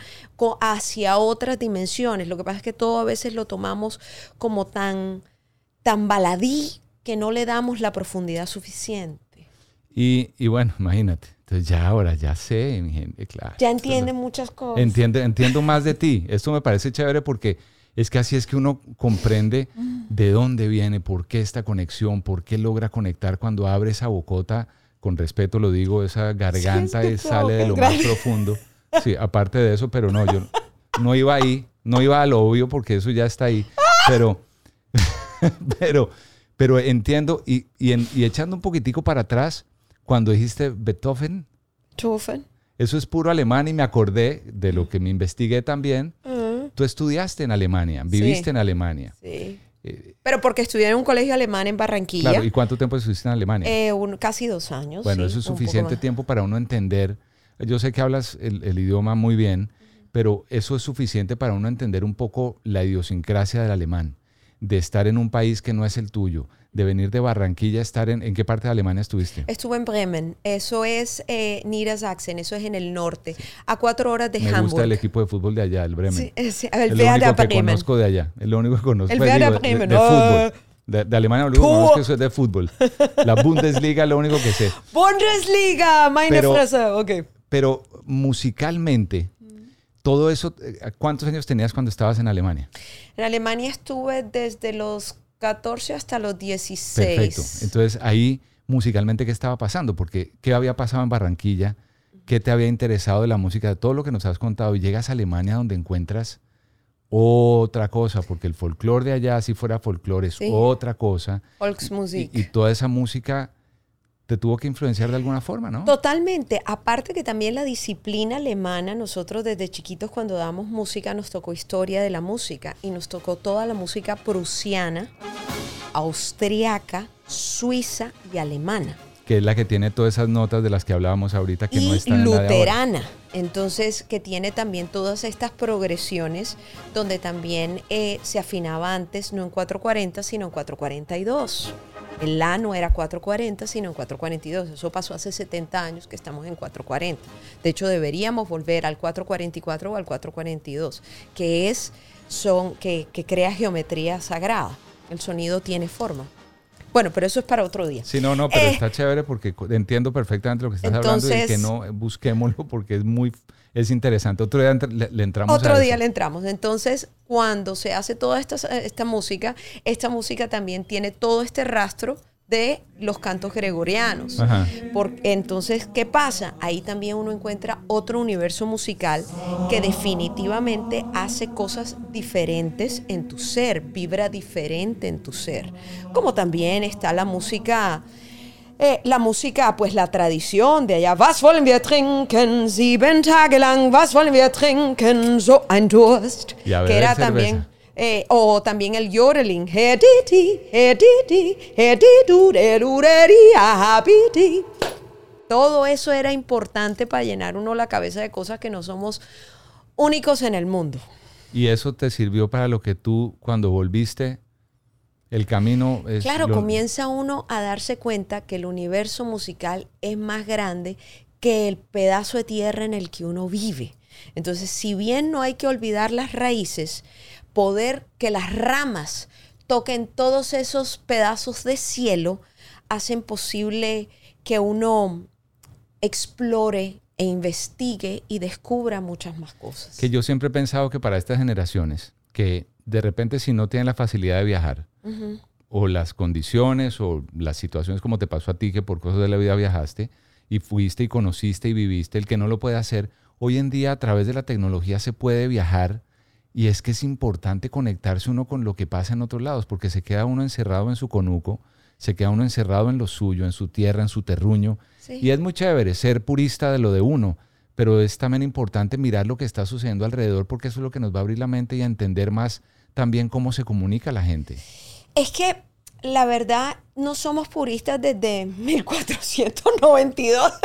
hacia otras dimensiones. Lo que pasa es que todo a veces lo tomamos como tan, tan baladí que no le damos la profundidad suficiente. Y, y bueno, imagínate. Entonces ya ahora, ya sé, mi gente, claro. Ya entienden muchas cosas. Entiende, entiendo más de ti. Esto me parece chévere porque es que así es que uno comprende de dónde viene, por qué esta conexión, por qué logra conectar cuando abre esa bocota, con respeto lo digo, esa garganta Sí, es que sale de lo más profundo. Sí, aparte de eso, pero no, yo no iba ahí, no iba a lo obvio porque eso ya está ahí, pero, (laughs) pero, pero entiendo y, y, en- y echando un poquitico para atrás, cuando dijiste Beethoven, Beethoven. eso es puro alemán y me acordé de lo que me investigué también. Mm, Tú estudiaste en Alemania, viviste Sí. en Alemania. sí. Eh, Pero porque estudié en un colegio alemán en Barranquilla. claro, ¿y cuánto tiempo estuviste en Alemania? eh, un- casi dos años. bueno, sí, eso es suficiente tiempo para uno entender. Yo sé que hablas el, el idioma muy bien, pero eso es suficiente para uno entender un poco la idiosincrasia del alemán, de estar en un país que no es el tuyo, de venir de Barranquilla, estar en... ¿En qué parte de Alemania estuviste? Estuve en Bremen, eso es eh, Niedersachsen, eso es en el norte, a cuatro horas de Me Hamburg. gusta el equipo de fútbol de allá, el Bremen. Sí, es- Es el lo Werder único que Bremen. conozco de allá. Es lo único que conozco. El pues, digo, de- Bremen. De, Ah. fútbol. De, de Alemania lo único que es eso es de fútbol. La Bundesliga es lo único que sé. (laughs) Bundesliga, meine Pero- Fresse, ok. Pero musicalmente, todo eso, eh, ¿cuántos años tenías cuando estabas en Alemania? En Alemania estuve desde los 14 hasta los 16. Perfecto. Entonces ahí musicalmente, ¿qué estaba pasando? Porque ¿qué había pasado en Barranquilla? ¿Qué te había interesado de la música? De todo lo que nos has contado. Y llegas a Alemania donde encuentras otra cosa, porque el folclore de allá, si fuera folclore, es Sí. otra cosa. Volksmusik. Y, y toda esa música te tuvo que influenciar de alguna forma, ¿no? Totalmente. Aparte que también la disciplina alemana, nosotros desde chiquitos cuando damos música nos tocó historia de la música y nos tocó toda la música prusiana, austriaca, suiza y alemana. Que es la que tiene todas esas notas de las que hablábamos ahorita que no están en la de ahora. luterana. Entonces, que tiene también todas estas progresiones donde también eh, se afinaba antes no en 440, sino en 442. El La no era 440, sino en 442. Eso pasó hace 70 años que estamos en 440. De hecho, deberíamos volver al 444 o al 442, que es son que, que crea geometría sagrada. El sonido tiene forma. Bueno, pero eso es para otro día. Sí, no, no, pero Eh, está chévere porque entiendo perfectamente lo que estás hablando y que no eh, busquémoslo porque es muy es interesante. Otro día le, le entramos Otro a día eso. le entramos. Entonces, cuando se hace toda esta, esta música, esta música también tiene todo este rastro de los cantos gregorianos. Ajá. Por- entonces, ¿qué pasa? Ahí también uno encuentra otro universo musical que definitivamente hace cosas diferentes en tu ser, vibra diferente en tu ser. Como también está la música... eh, la música, pues la tradición de allá. Was wollen wir trinken? Sieben Tage lang. Was wollen wir trinken? So ein Durst. Que era cerveza. también. eh, o también el yodeling. Todo eso era importante para llenar uno la cabeza de cosas que no somos únicos en el mundo. Y eso te sirvió para lo que tú cuando volviste el camino es Claro, lo- comienza uno a darse cuenta que el universo musical es más grande que el pedazo de tierra en el que uno vive. Entonces, si bien no hay que olvidar las raíces, poder que las ramas toquen todos esos pedazos de cielo hacen posible que uno explore e investigue y descubra muchas más cosas. que yo siempre he pensado que para estas generaciones que de repente si no tienen la facilidad de viajar o las condiciones o las situaciones como te pasó a ti que por cosas de la vida viajaste y fuiste y conociste y viviste, el que no lo puede hacer, hoy en día a través de la tecnología se puede viajar y es que es importante conectarse uno con lo que pasa en otros lados porque se queda uno encerrado en su conuco, se queda uno encerrado en lo suyo, en su tierra, en su terruño Sí. y es muy chévere ser purista de lo de uno, pero es también importante mirar lo que está sucediendo alrededor porque eso es lo que nos va a abrir la mente y a entender más también cómo se comunica la gente. Es que la verdad no somos puristas desde (laughs) 1492. (laughs)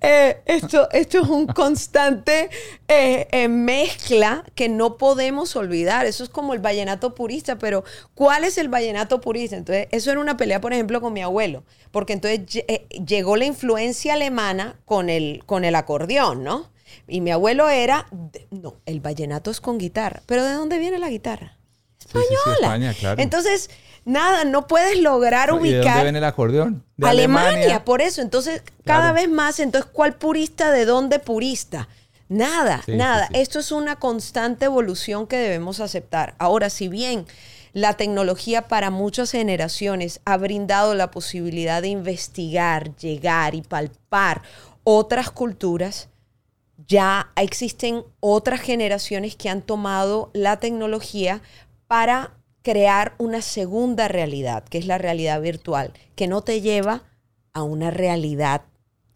Eh, esto, esto es un constante eh, eh, mezcla que no podemos olvidar. Eso es como el vallenato purista, pero ¿cuál es el vallenato purista? Entonces, eso era una pelea, por ejemplo, con mi abuelo, porque entonces eh, llegó la influencia alemana con el, con el acordeón, ¿no? Y mi abuelo era, no, el vallenato es con guitarra. ¿Pero de dónde viene la guitarra? Sí, sí, sí, Española. España, claro. Entonces, nada, no puedes lograr ¿Y de dónde ubicar viene el acordeón? De Alemania, por eso. Entonces, cada vez más, entonces, ¿cuál purista de dónde purista? Nada, nada. Esto es una constante evolución que debemos aceptar. Ahora, si bien la tecnología para muchas generaciones ha brindado la posibilidad de investigar, llegar y palpar otras culturas, ya existen otras generaciones que han tomado la tecnología para crear una segunda realidad, que es la realidad virtual, que no te lleva a una realidad,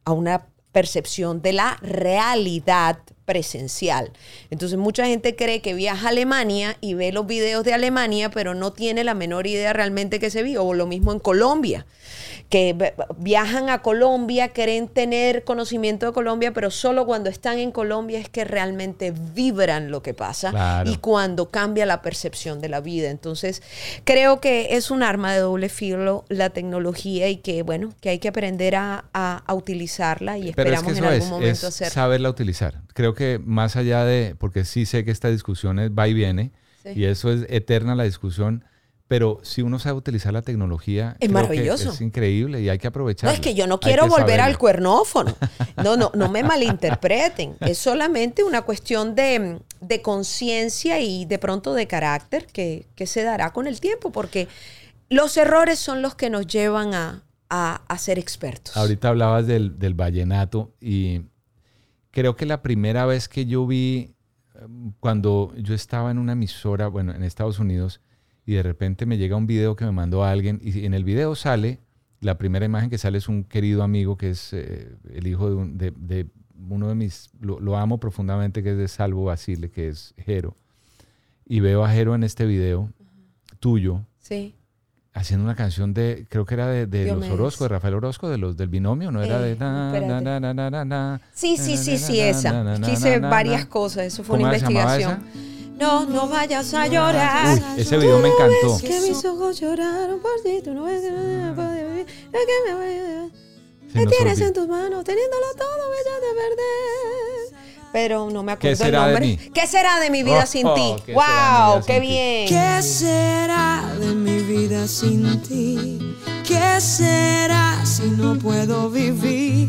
a una percepción de la realidad presencial. Entonces mucha gente cree que viaja a Alemania y ve los videos de Alemania, pero no tiene la menor idea realmente que se vio. O lo mismo en Colombia, que viajan a Colombia, creen tener conocimiento de Colombia, pero solo cuando están en Colombia es que realmente vibran lo que pasa Claro. y cuando cambia la percepción de la vida. Entonces, creo que es un arma de doble filo la tecnología y que, bueno, que hay que aprender a, a- a utilizarla y Pero es esperamos que en algún es, momento es hacerlo. saberla utilizar. Creo que más allá de, porque sí sé que esta discusión es, va y viene, Sí. y eso es eterna la discusión, Pero si uno sabe utilizar la tecnología, Es maravilloso. es increíble y hay que No, aprovecharla. es que yo no quiero volver al cuernófono. (laughs) No, no, no me malinterpreten. Es solamente una cuestión de, de conciencia y de pronto de carácter que, que se dará con el tiempo, porque los errores son los que nos llevan a, a- a ser expertos. Ahorita hablabas del, del vallenato y creo que la primera vez que yo vi, eh, cuando yo estaba en una emisora, bueno, en Estados Unidos, y de repente me llega un video que me mandó alguien, y en el video sale, la primera imagen que sale es un querido amigo que es eh, el hijo de, un- de- de uno de mis, lo, lo amo profundamente, que es de Salvo Basile, que es Jero. Y veo a Jero en este video tuyo, Sí. Haciendo una canción de, creo que era de, de los. Orozco, de Rafael Orozco, de los del binomio, ¿no? Era Eh, de... na, na, na, Sí, sí, sí, sí, esa. na, varias cosas, eso fue una ¿Cómo se llamaba investigación. No, no vayas a llorar. Uy, ese video me encantó. Es que mis ojos lloraron por ti, tú no ves que no me tienes en tus manos, teniéndolo todo, me echas de perder. Pero no me ¿Qué acuerdo el será de nombre. mí? ¿Qué será de mi vida Oh, sin oh, ti? ¿qué de vida ¡Wow! ¡Qué bien! ¿Qué será de mi vida sin ti? ¿Qué será si no puedo vivir?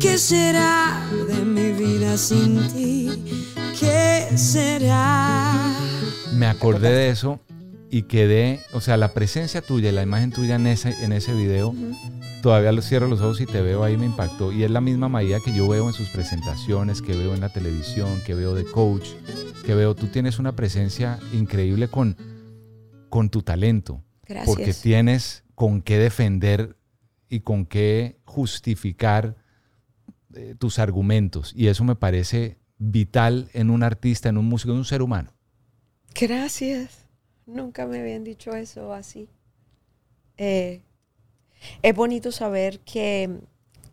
¿Qué será de mi vida sin ti? ¿Qué será? Me acordé de eso y quedé, o sea, la presencia tuya y la imagen tuya en ese, en ese video, todavía lo cierro los ojos y te veo ahí, me impactó. Y es la misma María que yo veo en sus presentaciones, que veo en la televisión, que veo de coach, que veo, tú tienes una presencia increíble con, con tu talento. Gracias. Porque tienes con qué defender y con qué justificar eh, tus argumentos. Y eso me parece vital en un artista, en un músico, en un ser humano. Gracias. Nunca me habían dicho eso así. Eh, es bonito saber que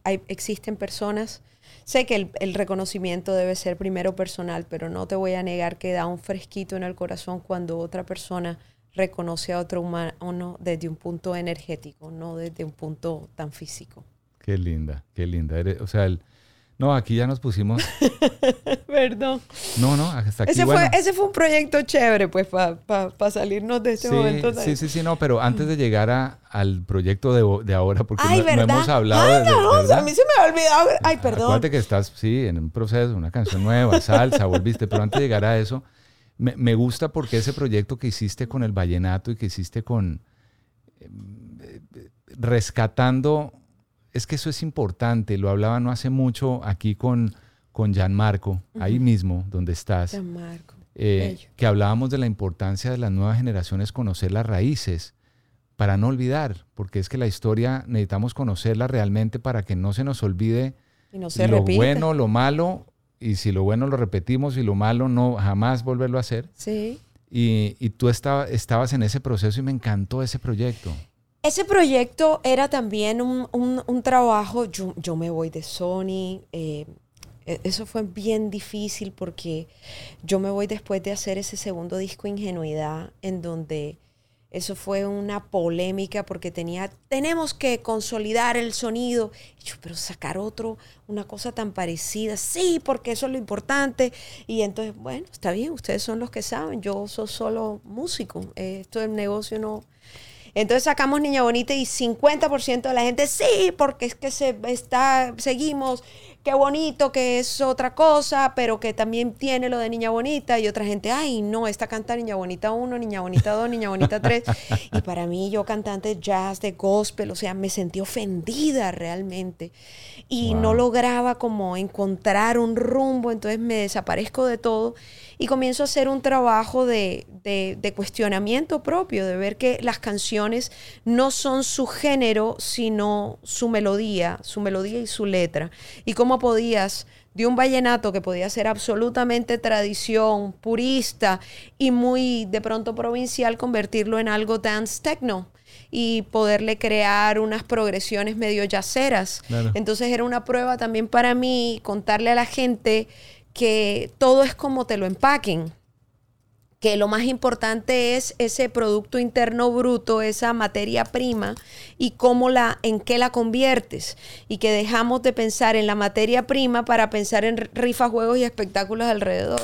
hay, existen personas. Sé que el, reconocimiento debe ser primero personal, pero no te voy a negar que da un fresquito en el corazón cuando otra persona reconoce a otro humano desde un punto energético, no desde un punto tan físico. Qué linda, qué linda. O sea, el- no, aquí ya nos pusimos. (laughs) Perdón. No, no, hasta aquí. Ese, bueno. fue, ese fue un proyecto chévere, pues, para salirnos de este sí, momento. sí, sí, sí, no, pero antes de llegar a- al proyecto de, de ahora, porque Ay, no, hemos hablado Ay, de, no, ¿verdad? a mí se me ha olvidado. Ay, perdón. Acuérdate que estás, sí, en un proceso, una canción nueva, salsa, volviste, pero antes de llegar a eso, me, me gusta porque ese proyecto que hiciste con el vallenato y que hiciste con eh, eh, rescatando, es que eso es importante, lo hablaba no hace mucho aquí con, con Gianmarco, ahí mismo, donde estás. Gianmarco, eh, que hablábamos de la importancia de las nuevas generaciones conocer las raíces para no olvidar, porque es que la historia necesitamos conocerla realmente para que no se nos olvide Y no se lo bueno, lo malo, y si lo bueno lo repetimos y lo malo no jamás volverlo a hacer. Sí. Y, y tú estaba- estabas en ese proceso y me encantó ese proyecto. Ese proyecto era también un, un- trabajo, yo, yo me voy de Sony, eh, e- eso fue bien difícil porque yo me voy después de hacer ese segundo disco Ingenuidad, en donde eso fue una polémica porque tenía, tenemos que consolidar el sonido, Y yo, pero sacar otro, una cosa tan parecida, sí, porque eso es lo importante. Y entonces, bueno, está bien, ustedes son los que saben, yo soy solo músico, eh, esto del negocio no... Entonces sacamos Niña Bonita y 50% de la gente, sí, porque es que se está, seguimos, qué bonito, que es otra cosa, pero que también tiene lo de Niña Bonita. Y otra gente, ay, no, esta canta Niña Bonita 1, Niña Bonita 2, Niña Bonita 3. Y para mí, yo cantante jazz, de gospel, o sea, me sentí ofendida realmente. Y no lograba como encontrar un rumbo, entonces me desaparezco de todo y comienzo a hacer un trabajo de, de- de cuestionamiento propio, de ver que las canciones no son su género, sino su melodía, su melodía y su letra. Y cómo podías de un vallenato que podía ser absolutamente tradición, purista y muy de pronto provincial, convertirlo en algo dance techno y poderle crear unas progresiones medio yaceras. Claro. Entonces era una prueba también para mí contarle a la gente que todo es como te lo empaquen que lo más importante es ese producto interno bruto, esa materia prima y cómo la en qué la conviertes y que dejamos de pensar en la materia prima para pensar en rifas, juegos y espectáculos alrededor.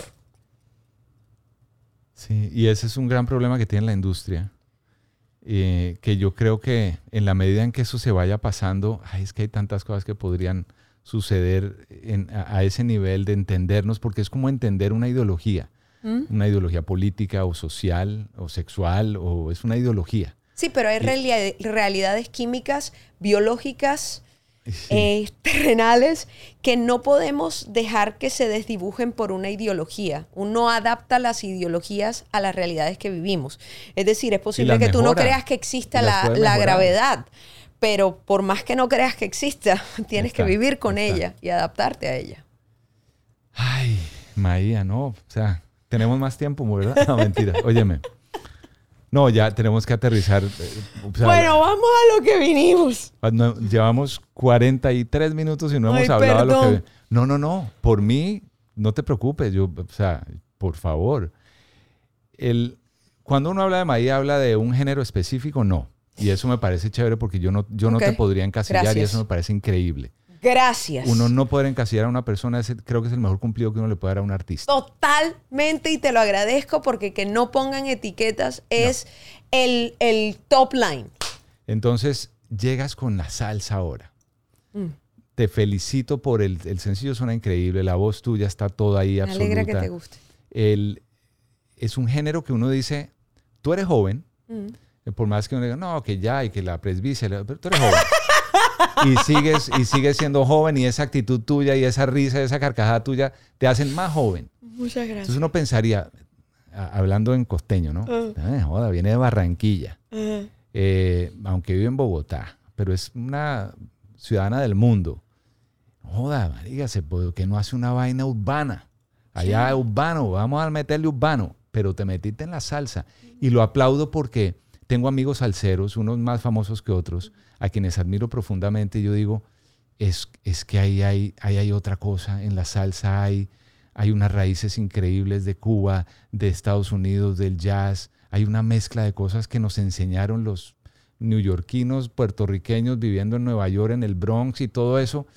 Sí, y ese es un gran problema que tiene la industria. Eh, que yo creo que en la medida en que eso se vaya pasando, ay, es que hay tantas cosas que podrían suceder en- a, a ese nivel de entendernos, porque es como entender una ideología, ¿Mm? una ideología política o social o sexual, o es una ideología. Sí, pero hay realidades químicas, biológicas, eh, (laughs) terrenales, que no podemos dejar que se desdibujen por una ideología. Uno adapta las ideologías a las realidades que vivimos. Es decir, es posible que tú no creas que exista la, la gravedad, pero por más que no creas que exista, (laughs) tienes que vivir con está. ella y adaptarte a ella. Ay, María, no, o sea, tenemos más tiempo, ¿verdad? (laughs) No, mentira, óyeme. No, ya tenemos que aterrizar. eh, o sea, bueno, vamos a lo que vinimos. no, llevamos 43 minutos y no hemos hablado de lo que... No, no, no, por mí, no te preocupes, yo, o sea, por favor. El, cuando uno habla de María, habla de un género específico, no. Y eso me parece chévere porque yo no, yo no te podría encasillar y eso me parece increíble. Gracias. Uno no poder encasillar a una persona, es creo que es el mejor cumplido que uno le puede dar a un artista. Totalmente y te lo agradezco porque que no pongan etiquetas es el, el top line. Entonces, llegas con la salsa ahora. Mm. Te felicito por el, el sencillo, suena increíble, la voz tuya está toda ahí Me absoluta. alegra que te guste. El, es un género que uno dice, tú eres joven, Mm. por más que uno diga, no, que ya, y que la presbicia, pero tú eres joven. (laughs) y sigues, y sigues siendo joven y esa actitud tuya y esa risa, esa carcajada tuya te hacen más joven. Muchas gracias. Entonces uno pensaría, hablando en costeño, ¿no? Ah. "Ah, joda, viene de Barranquilla eh, aunque vive en Bogotá, pero es una ciudadana del mundo. Joda, marica, que no hace una vaina urbana. Allá urbano, vamos a meterle urbano, pero te metiste en la salsa. Y lo aplaudo porque tengo amigos salseros, unos más famosos que otros, a quienes admiro profundamente. Yo digo, es, es que ahí hay, ahí hay otra cosa. En la salsa hay, hay unas raíces increíbles de Cuba, de Estados Unidos, del jazz. Hay una mezcla de cosas que nos enseñaron los neoyorquinos, puertorriqueños viviendo en Nueva York, en el Bronx y todo eso.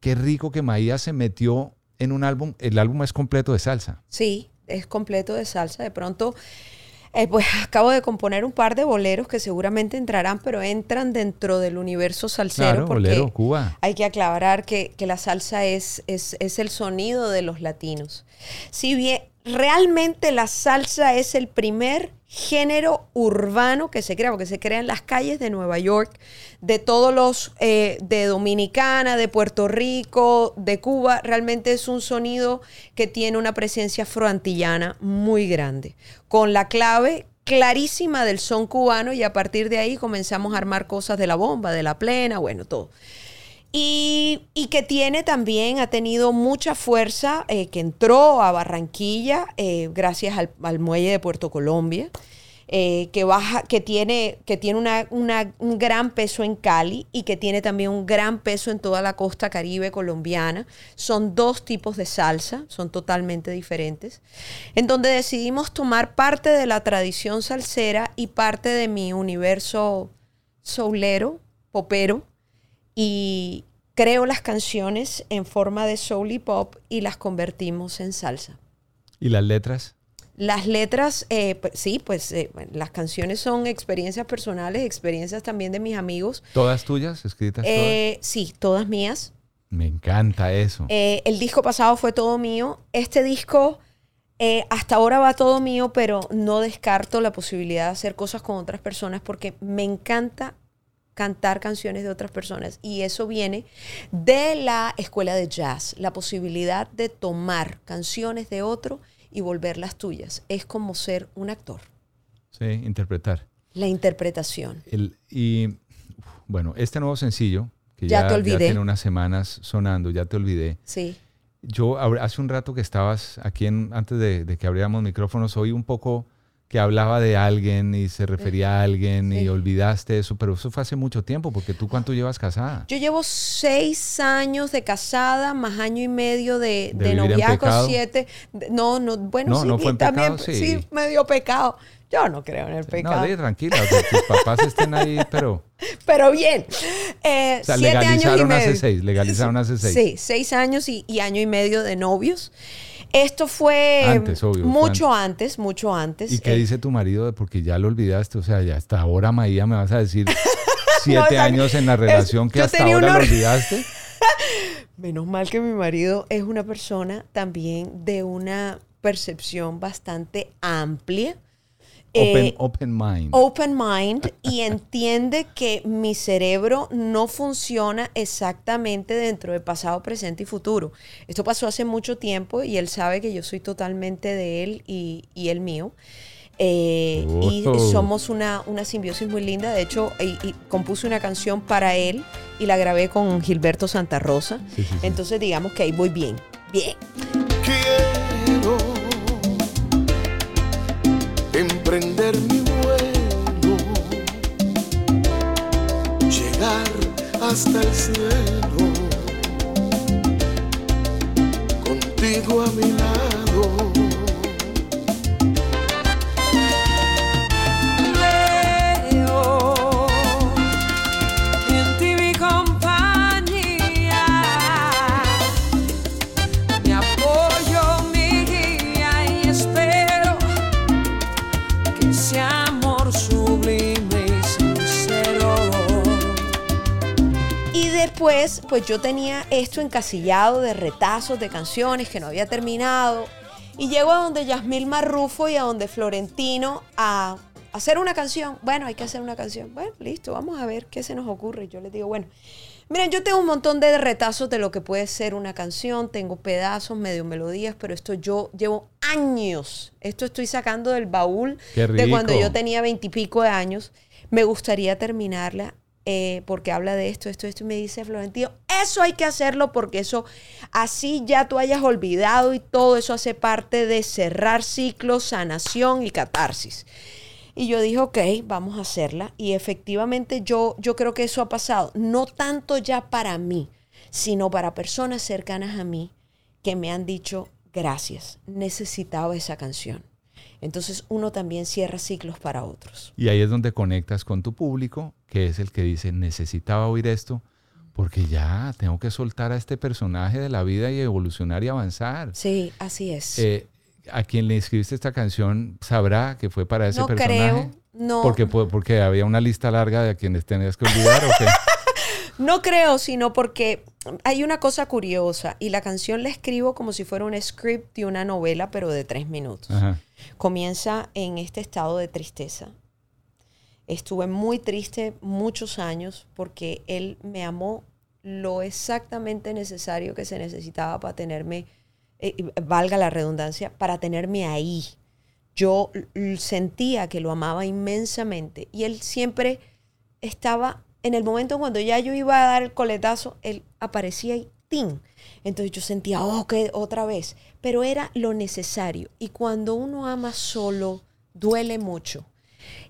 Qué rico que Maía se metió en un álbum. El álbum es completo de salsa. Sí, es completo de salsa. De pronto, eh, pues (laughs) acabo de componer un par de boleros que seguramente entrarán, pero entran dentro del universo salsero. Claro, porque bolero, Cuba. Hay que aclarar que, que la salsa es, es, es el sonido de los latinos. Si bien realmente la salsa es el primer género urbano que se crea, porque se crea en las calles de Nueva York, de todos los, eh, de Dominicana, de Puerto Rico, de Cuba, realmente es un sonido que tiene una presencia afroantillana muy grande, con la clave clarísima del son cubano y a partir de ahí comenzamos a armar cosas de la bomba, de la plena, bueno, todo. Y, que tiene también, ha tenido mucha fuerza, eh, que entró a Barranquilla eh, gracias al, muelle de Puerto Colombia, eh, que, baja, que tiene, que tiene un gran peso en Cali y que tiene también un gran peso en toda la costa caribe colombiana. Son dos tipos de salsa, son totalmente diferentes, en donde decidimos tomar parte de la tradición salsera y parte de mi universo soulero, popero, y creo las canciones en forma de soul y pop y las convertimos en salsa. ¿Y las letras? Las letras, eh, pues, sí, pues eh, las canciones son experiencias personales, experiencias también de mis amigos. ¿Todas tuyas? ¿Escritas Eh, sí, todas mías. Me encanta eso. Eh, el disco pasado fue todo mío. Este disco hasta ahora va todo mío, pero no descarto la posibilidad de hacer cosas con otras personas porque me encanta cantar canciones de otras personas y eso viene de la escuela de jazz, la posibilidad de tomar canciones de otro y volverlas tuyas. Es como ser un actor, Sí, interpretar. la interpretación. El, y bueno, este nuevo sencillo, que Ya ya, te olvidé. tiene unas semanas sonando, ya te olvidé. Sí. Yo hace un rato que estabas aquí, en, antes de, de que abriéramos micrófonos, oí un poco que hablaba de alguien y se refería a alguien y olvidaste eso, pero eso fue hace mucho tiempo, porque tú cuánto llevas casada. Yo llevo seis años de casada, más año y medio de, ¿De noviazgo, siete. No, no, bueno, No, sí, no fue en también, pecado, sí. sí. medio pecado. Yo no creo en el pecado. No, tranquila, que tus (laughs) papás estén ahí, pero... Pero bien, eh, O sea, siete años y legalizaron hace medio. seis, legalizaron hace seis. Sí, seis años y, y año y medio de novios. Esto fue Antes, obvio, fue mucho antes, mucho antes. ¿Y qué Eh, dice tu marido? Porque ya lo olvidaste, o sea, ya hasta ahora, Maía, me vas a decir (laughs) siete o sea, años en la relación que hasta ahora una- lo olvidaste. (laughs) Menos mal que mi marido es una persona también de una percepción bastante amplia. Open, Eh, open mind. open mind y entiende que mi cerebro no funciona exactamente dentro de pasado, presente y futuro. Esto pasó hace mucho tiempo y él sabe que yo soy totalmente de él y, y él mío. Eh, Y somos una, una simbiosis muy linda. De hecho, y- y compuse una canción para él y la grabé con Gilberto Santa Rosa. Sí, sí, sí. Entonces digamos que ahí voy bien. Bien. Quiero emprender mi vuelo, llegar hasta el cielo, contigo a mi lado. Después, pues yo tenía esto encasillado de retazos de canciones que no había terminado. Y llego a donde Yasmil Marrufo y a donde Florentino a hacer una canción. Bueno, hay que hacer una canción. Bueno, listo, vamos a ver qué se nos ocurre. Yo les digo, bueno, miren, yo tengo un montón de retazos de lo que puede ser una canción. Tengo pedazos, medio melodías, pero esto yo llevo años. Esto estoy sacando del baúl de cuando yo tenía veintipico de años. Me gustaría terminarla eh, porque habla de esto, esto, esto. Y me dice Florentino, eso hay que hacerlo porque eso, así ya tú hayas olvidado y todo eso hace parte de cerrar ciclos, sanación y catarsis. Y yo dije, ok, vamos a hacerla. Y efectivamente yo, yo creo que eso ha pasado, no tanto ya para mí, sino para personas cercanas a mí que me han dicho, gracias, necesitaba esa canción. Entonces uno también cierra ciclos para otros. Y ahí es donde conectas con tu público, que es el que dice, necesitaba oír esto, porque ya tengo que soltar a este personaje de la vida y evolucionar y avanzar. Sí, así es. Eh, a quien le escribiste esta canción sabrá que fue para ese No personaje. creo, no. Porque, porque había una lista larga de a quienes tenías que olvidar. ¿o qué? (laughs) No creo, sino porque hay una cosa curiosa y la canción la escribo como si fuera un script de una novela, pero de tres minutos. Ajá. Comienza en este estado de tristeza. Estuve muy triste muchos años porque él me amó lo exactamente necesario que se necesitaba para tenerme, eh, valga la redundancia, para tenerme ahí. Yo sentía que lo amaba inmensamente y él siempre estaba en el momento cuando ya yo iba a dar el coletazo, él aparecía y ¡tin! Entonces yo sentía, oh, que otra vez. Pero era lo necesario. Y cuando uno ama solo, duele mucho.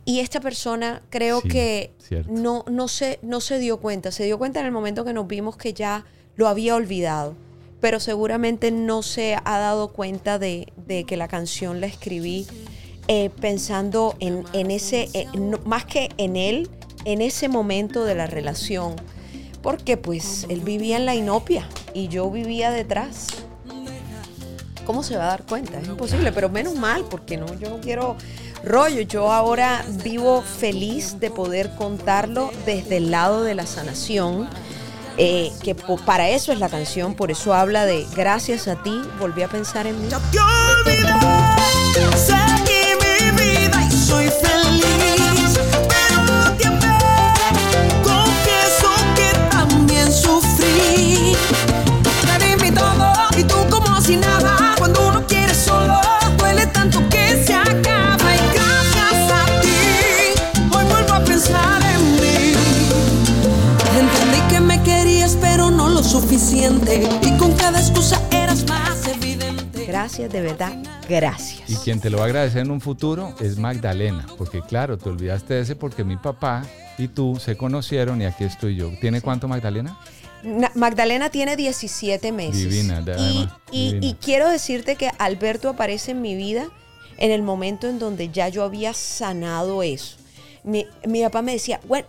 Y esta persona creo Sí, que cierto. no, no, se, no se dio cuenta. Se dio cuenta en el momento que nos vimos que ya lo había olvidado. Pero seguramente no se ha dado cuenta de, de que la canción la escribí eh, pensando en, en ese, eh, no- más que en él, en ese momento de la relación. Porque pues él vivía en la inopia y yo vivía detrás. ¿Cómo se va a dar cuenta? Es imposible, pero menos mal, porque no, yo no quiero rollo. Yo ahora vivo feliz de poder contarlo desde el lado de la sanación. eh, que para eso es la canción, por eso habla de gracias a ti, volví a pensar en mí. Seguí mi vida y soy feliz. Suficiente. Y con cada excusa eras más evidente. Gracias, de verdad, gracias. Y quien te lo va a agradecer en un futuro es Magdalena, porque claro, te olvidaste de ese porque mi papá y tú se conocieron y aquí estoy yo. ¿Tiene cuánto Magdalena? Na- Magdalena tiene 17 meses. Divina, de- Y, además, y- divina. y quiero decirte que Alberto aparece en mi vida en el momento en donde ya yo había sanado eso. Mi, mi papá me decía, bueno,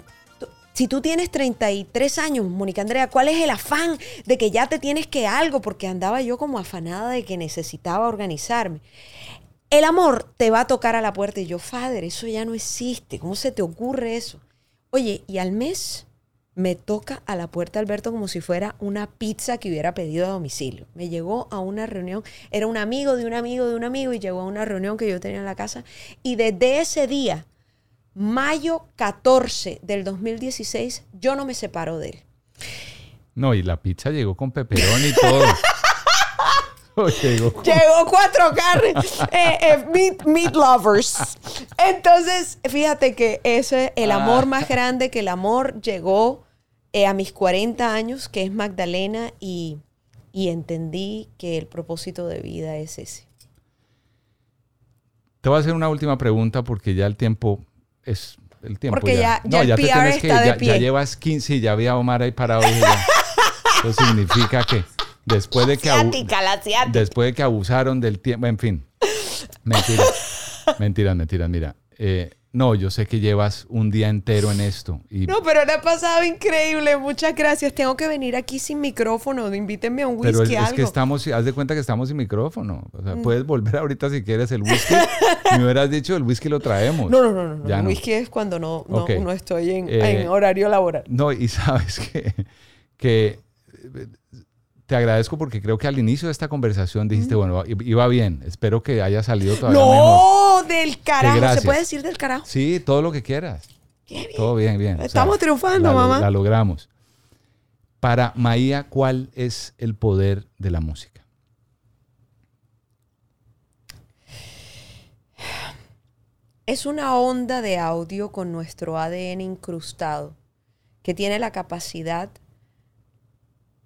Si tú tienes 33 años, Mónica Andrea, ¿cuál es el afán de que ya te tienes que algo? Porque andaba yo como afanada de que necesitaba organizarme. El amor te va a tocar a la puerta y yo, Fader, eso ya no existe. ¿Cómo se te ocurre eso? Oye, y al mes me toca a la puerta Alberto como si fuera una pizza que hubiera pedido a domicilio. Me llegó a una reunión, era un amigo de un amigo de un amigo y llegó a una reunión que yo tenía en la casa y desde ese día, mayo 14 del 2016, yo no me separo de él. No, y la pizza llegó con peperón y todo. (laughs) Llegó con- Llegó cuatro carnes, eh, eh, meat, meat lovers. Entonces, fíjate que ese es el amor más grande, que el amor llegó eh, a mis 40 años, que es Magdalena, y, y entendí que el propósito de vida es ese. Te voy a hacer una última pregunta porque ya el tiempo es el tiempo. Porque ya- ya el te PR tienes que ir, está de ya, pie. ya llevas 15 y ya había Omar ahí parado. dije, ya. Eso significa que después de que, Asiática, la después de que abusaron del tiempo, en fin. Mentira. (laughs) Mentiras, mentiras. Mira, eh, no, yo sé que llevas un día entero en esto. Y, No, pero le ha pasado increíble. Muchas gracias. Tengo que venir aquí sin micrófono. Invítenme a un pero whisky, es, es algo. que estamos, haz de cuenta que estamos sin micrófono. O sea, Mm. puedes volver (laughs) ahorita si quieres el whisky. (laughs) Me hubieras dicho, el whisky lo traemos. No, no, no, no. Ya El no. whisky es cuando no, no, no estoy en, Eh, en horario laboral. No, y (laughs) sabes que, que eh, te agradezco porque creo que al inicio de esta conversación dijiste, bueno, iba bien, espero que haya salido todavía mejor. No, del carajo. ¿Se puede decir del carajo? Sí, todo lo que quieras. Todo bien, bien. O Estamos triunfando, la mamá. La logramos. Para Maía, ¿cuál es el poder de la música? Es una onda de audio con nuestro ADN incrustado que tiene la capacidad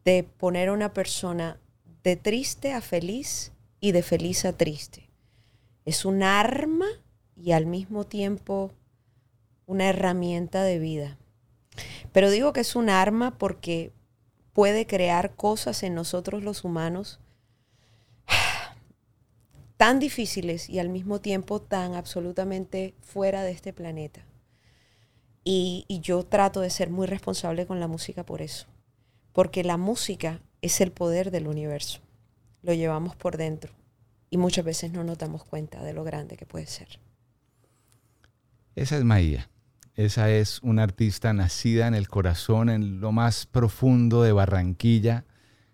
de poner a una persona de triste a feliz y de feliz a triste. Es un arma y al mismo tiempo una herramienta de vida. Pero digo que es un arma porque puede crear cosas en nosotros los humanos (sighs) tan difíciles y al mismo tiempo tan absolutamente fuera de este planeta. Y, yo trato de ser muy responsable con la música por eso. Porque la música es el poder del universo. Lo llevamos por dentro. Y muchas veces no nos damos cuenta de lo grande que puede ser. Esa es Maía. Esa es una artista nacida en el corazón, en lo más profundo de Barranquilla,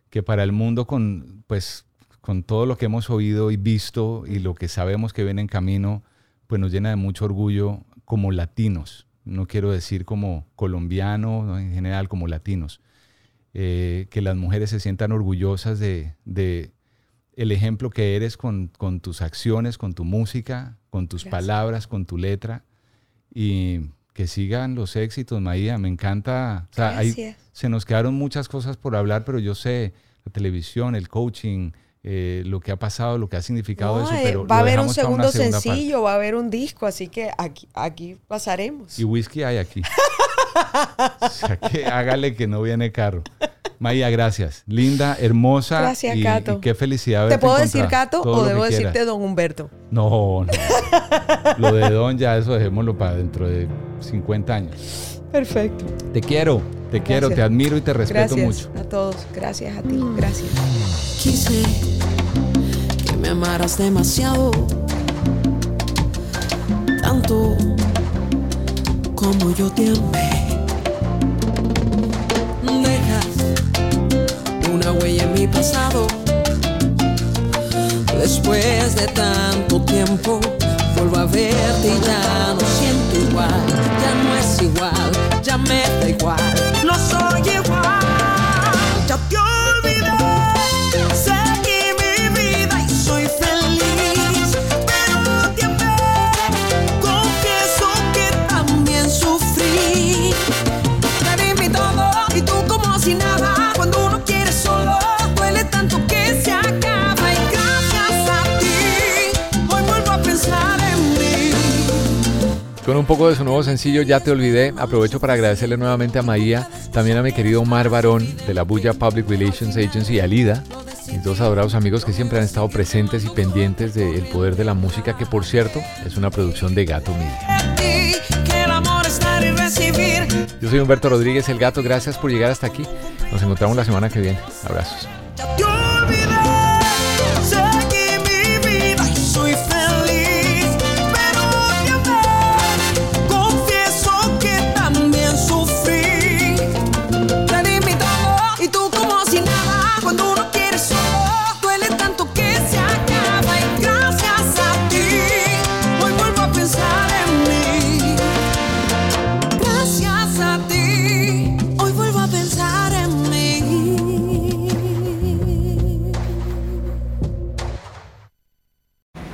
que para el mundo con, pues, con todo lo que hemos oído y visto y lo que sabemos que viene en camino, pues nos llena de mucho orgullo como latinos. No quiero decir como colombianos, ¿no? en general como latinos. Eh, que las mujeres se sientan orgullosas de, de el ejemplo que eres con, con tus acciones, con tu música, con tus Gracias. palabras, con tu letra y que sigan los éxitos, María. Me encanta. O sea, Gracias. se nos quedaron muchas cosas por hablar, pero yo sé la televisión, el coaching, eh, lo que ha pasado, lo que ha significado No, eso. eh, Pero va a haber un segundo segunda parte. sencillo, va a haber un disco, así que aquí, aquí pasaremos. Y whisky hay aquí. (laughs) o sea, que hágale que no viene carro. Maya, gracias. Linda, hermosa. Gracias, y, Cato. y qué felicidad. ¿Te puedo decir. Cato Todo o debo decirte quieras. Don Humberto? No, no. Lo de Don ya eso dejémoslo para dentro de 50 años. Perfecto. Te quiero, te quiero, te admiro y te respeto Gracias mucho. a todos. Gracias a ti. Gracias. Quise que me amaras demasiado, tanto como yo te amé. Una huella en mi pasado. Después de tanto tiempo, vuelvo a verte y ya no siento igual. Ya no es igual, ya me da igual. No soy igual, un poco de su nuevo sencillo Ya te olvidé, aprovecho para agradecerle nuevamente a Maía, también a mi querido Omar Barón de la Bulla Public Relations Agency y a Lida, mis dos adorados amigos que siempre han estado presentes y pendientes del poder de la música, que por cierto es una producción de Gato Media. Yo soy Humberto Rodríguez, el gato. Gracias por llegar hasta aquí. Nos encontramos la semana que viene. Abrazos.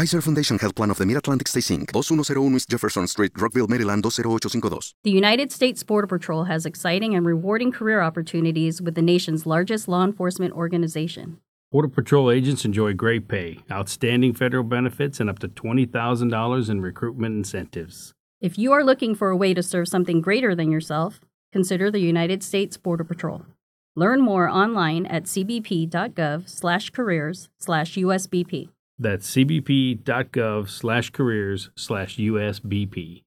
Kaiser Foundation Health Plan of the Mid-Atlantic Stay Inc., 2101 East Jefferson Street, Rockville, Maryland 20852. The United States Border Patrol has exciting and rewarding career opportunities with the nation's largest law enforcement organization. Border Patrol agents enjoy great pay, outstanding federal benefits, and up to $20,000 in recruitment incentives. If you are looking for a way to serve something greater than yourself, consider the United States Border Patrol. Learn more online at cbp.gov/careers/usbp. That's cbp.gov slash careers slash USBP.